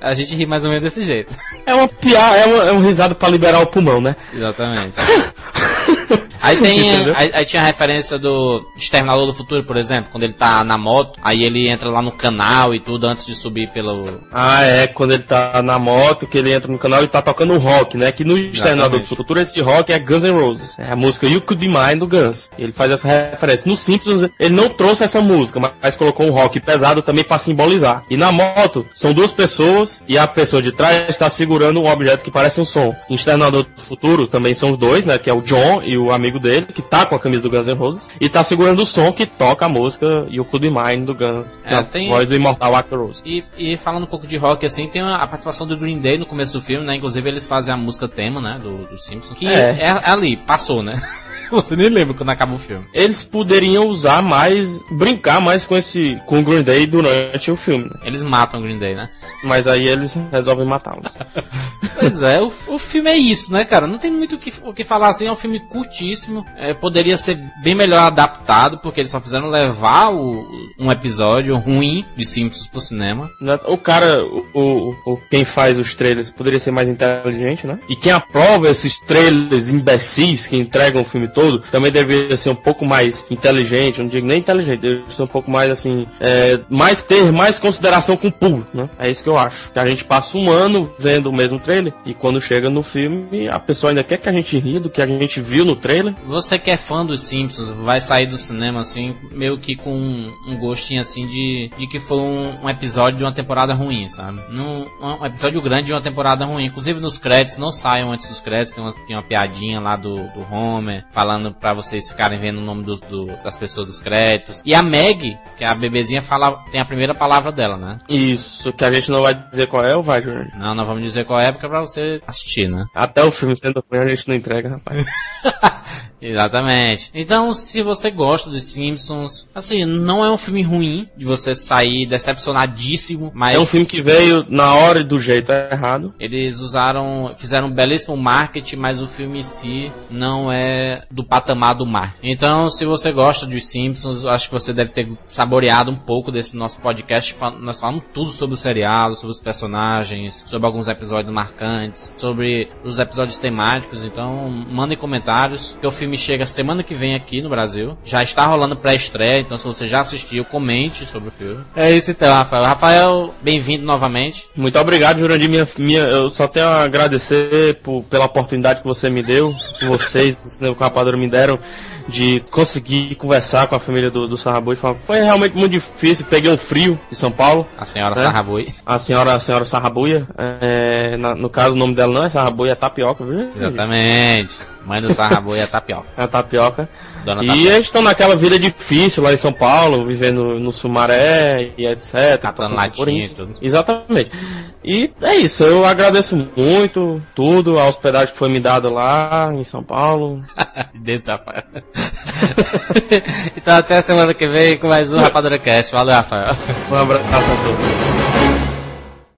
A, a gente ri mais ou menos desse jeito. É uma piada, é, uma- é um risado pra liberar o pulmão, né? Exatamente. Aí tem. Aí, aí tinha a referência do Exterminador do Futuro, por exemplo, quando ele tá na moto, aí ele entra lá no canal e tudo antes de subir pelo. Ah, é, quando ele tá na moto, que ele entra no canal e tá tocando rock, né? Que no Exterminador do Futuro esse rock é Guns N' Roses. É a música You Could Be Mine do Guns. Ele faz essa referência. No Simpsons, ele não trouxe essa música, mas- colocou um rock pesado também pra simbolizar. E na moto, são duas pessoas e a pessoa de trás está segurando um objeto que parece um som. No Exterminador do Futuro também são os dois, né? Que é o John e o amigo dele, que tá com a camisa do Guns N' Roses. E tá segurando o som que toca a música You Could Be Mine do Guns. É, na tem- voz do imortal Axl Rose. E, e falando um pouco de rock, assim, tem a, participação do Green Day no começo do filme, né? Inclusive eles fazem a música tema, né? Do, do Simpsons. Que É. é, ali, passou, né? Você nem lembra quando acaba o filme. Eles poderiam usar mais, brincar mais com esse, com o Green Day durante o filme, né? Eles matam o Green Day, né? Mas aí eles resolvem matá-los. Pois é, o, o filme é isso, né, cara? Não tem muito o que, o que falar assim, é um filme curtíssimo. É, poderia ser bem melhor adaptado, porque eles só fizeram levar o, um episódio ruim de Simpsons pro cinema. O cara, o, o, o- quem faz os trailers poderia ser mais inteligente, né? E quem aprova esses trailers imbecis que entregam o filme todo também deveria ser um pouco mais inteligente, não digo nem inteligente, deveria ser um pouco mais assim, é, mais ter mais consideração com o público, né? É isso que eu acho. Que a gente passa um ano vendo o mesmo trailer e quando chega no filme a pessoa ainda quer que a gente ria do que a gente viu no trailer. Você que é fã dos Simpsons vai sair do cinema assim, meio que com um, um gostinho assim de, de que foi um, um episódio de uma temporada ruim, sabe? Num, um episódio grande de uma temporada ruim. Inclusive nos créditos, não saiam antes dos créditos, tem uma, tem uma piadinha lá do, do Homer falando pra vocês ficarem vendo o nome do, do- das pessoas dos créditos. E a Meg, que é a bebezinha, fala, tem a primeira palavra dela, né? Isso, que a gente não vai dizer qual é ou vai, Júnior? Não, não vamos dizer qual é, porque é pra você assistir, né? Até o filme sendo ruim a gente não entrega, rapaz. Exatamente. Então, se você gosta dos Simpsons, assim, não é um filme ruim de você sair decepcionadíssimo, mas É um filme que veio na hora e do jeito errado. eles usaram, fizeram um belíssimo marketing, mas o filme em si não é do patamar do marketing. Então, se você gosta dos Simpsons, acho que você deve ter saboreado um pouco desse nosso podcast. Nós falamos tudo sobre o seriado, sobre os personagens, sobre alguns episódios marcantes, sobre os episódios temáticos. Então, mandem comentários, que o filme chega semana que vem aqui no Brasil. Já está rolando pré-estreia, então se você já assistiu, comente sobre o filme. É isso então, Rafael. Rafael, bem-vindo novamente. Muito obrigado, Jurandir. Minha, minha, eu só tenho a agradecer por- pela oportunidade que você me deu, que vocês do Cinema com Rapadura me deram, de conseguir conversar com a família do, do Sarrabui. Foi realmente muito difícil. Peguei um frio em São Paulo. A senhora É? Sarrabui. A senhora, a senhora Sarrabuia, é, na- no caso o nome dela não é Sarrabuia, é Tapioca, viu? Exatamente. Mãe do Sarrabui é tapioca. É Tapioca. Dona E Tapioca. eles estão naquela vida difícil lá em São Paulo, vivendo no Sumaré e etc. Catando latinha e tudo. Exatamente. E é isso, eu agradeço muito tudo, a hospedagem que foi me dada lá em São Paulo. Dentro, Rafael. então até semana que vem com mais um Rapadura Cast. Valeu, Rafael. Um abraço a todos.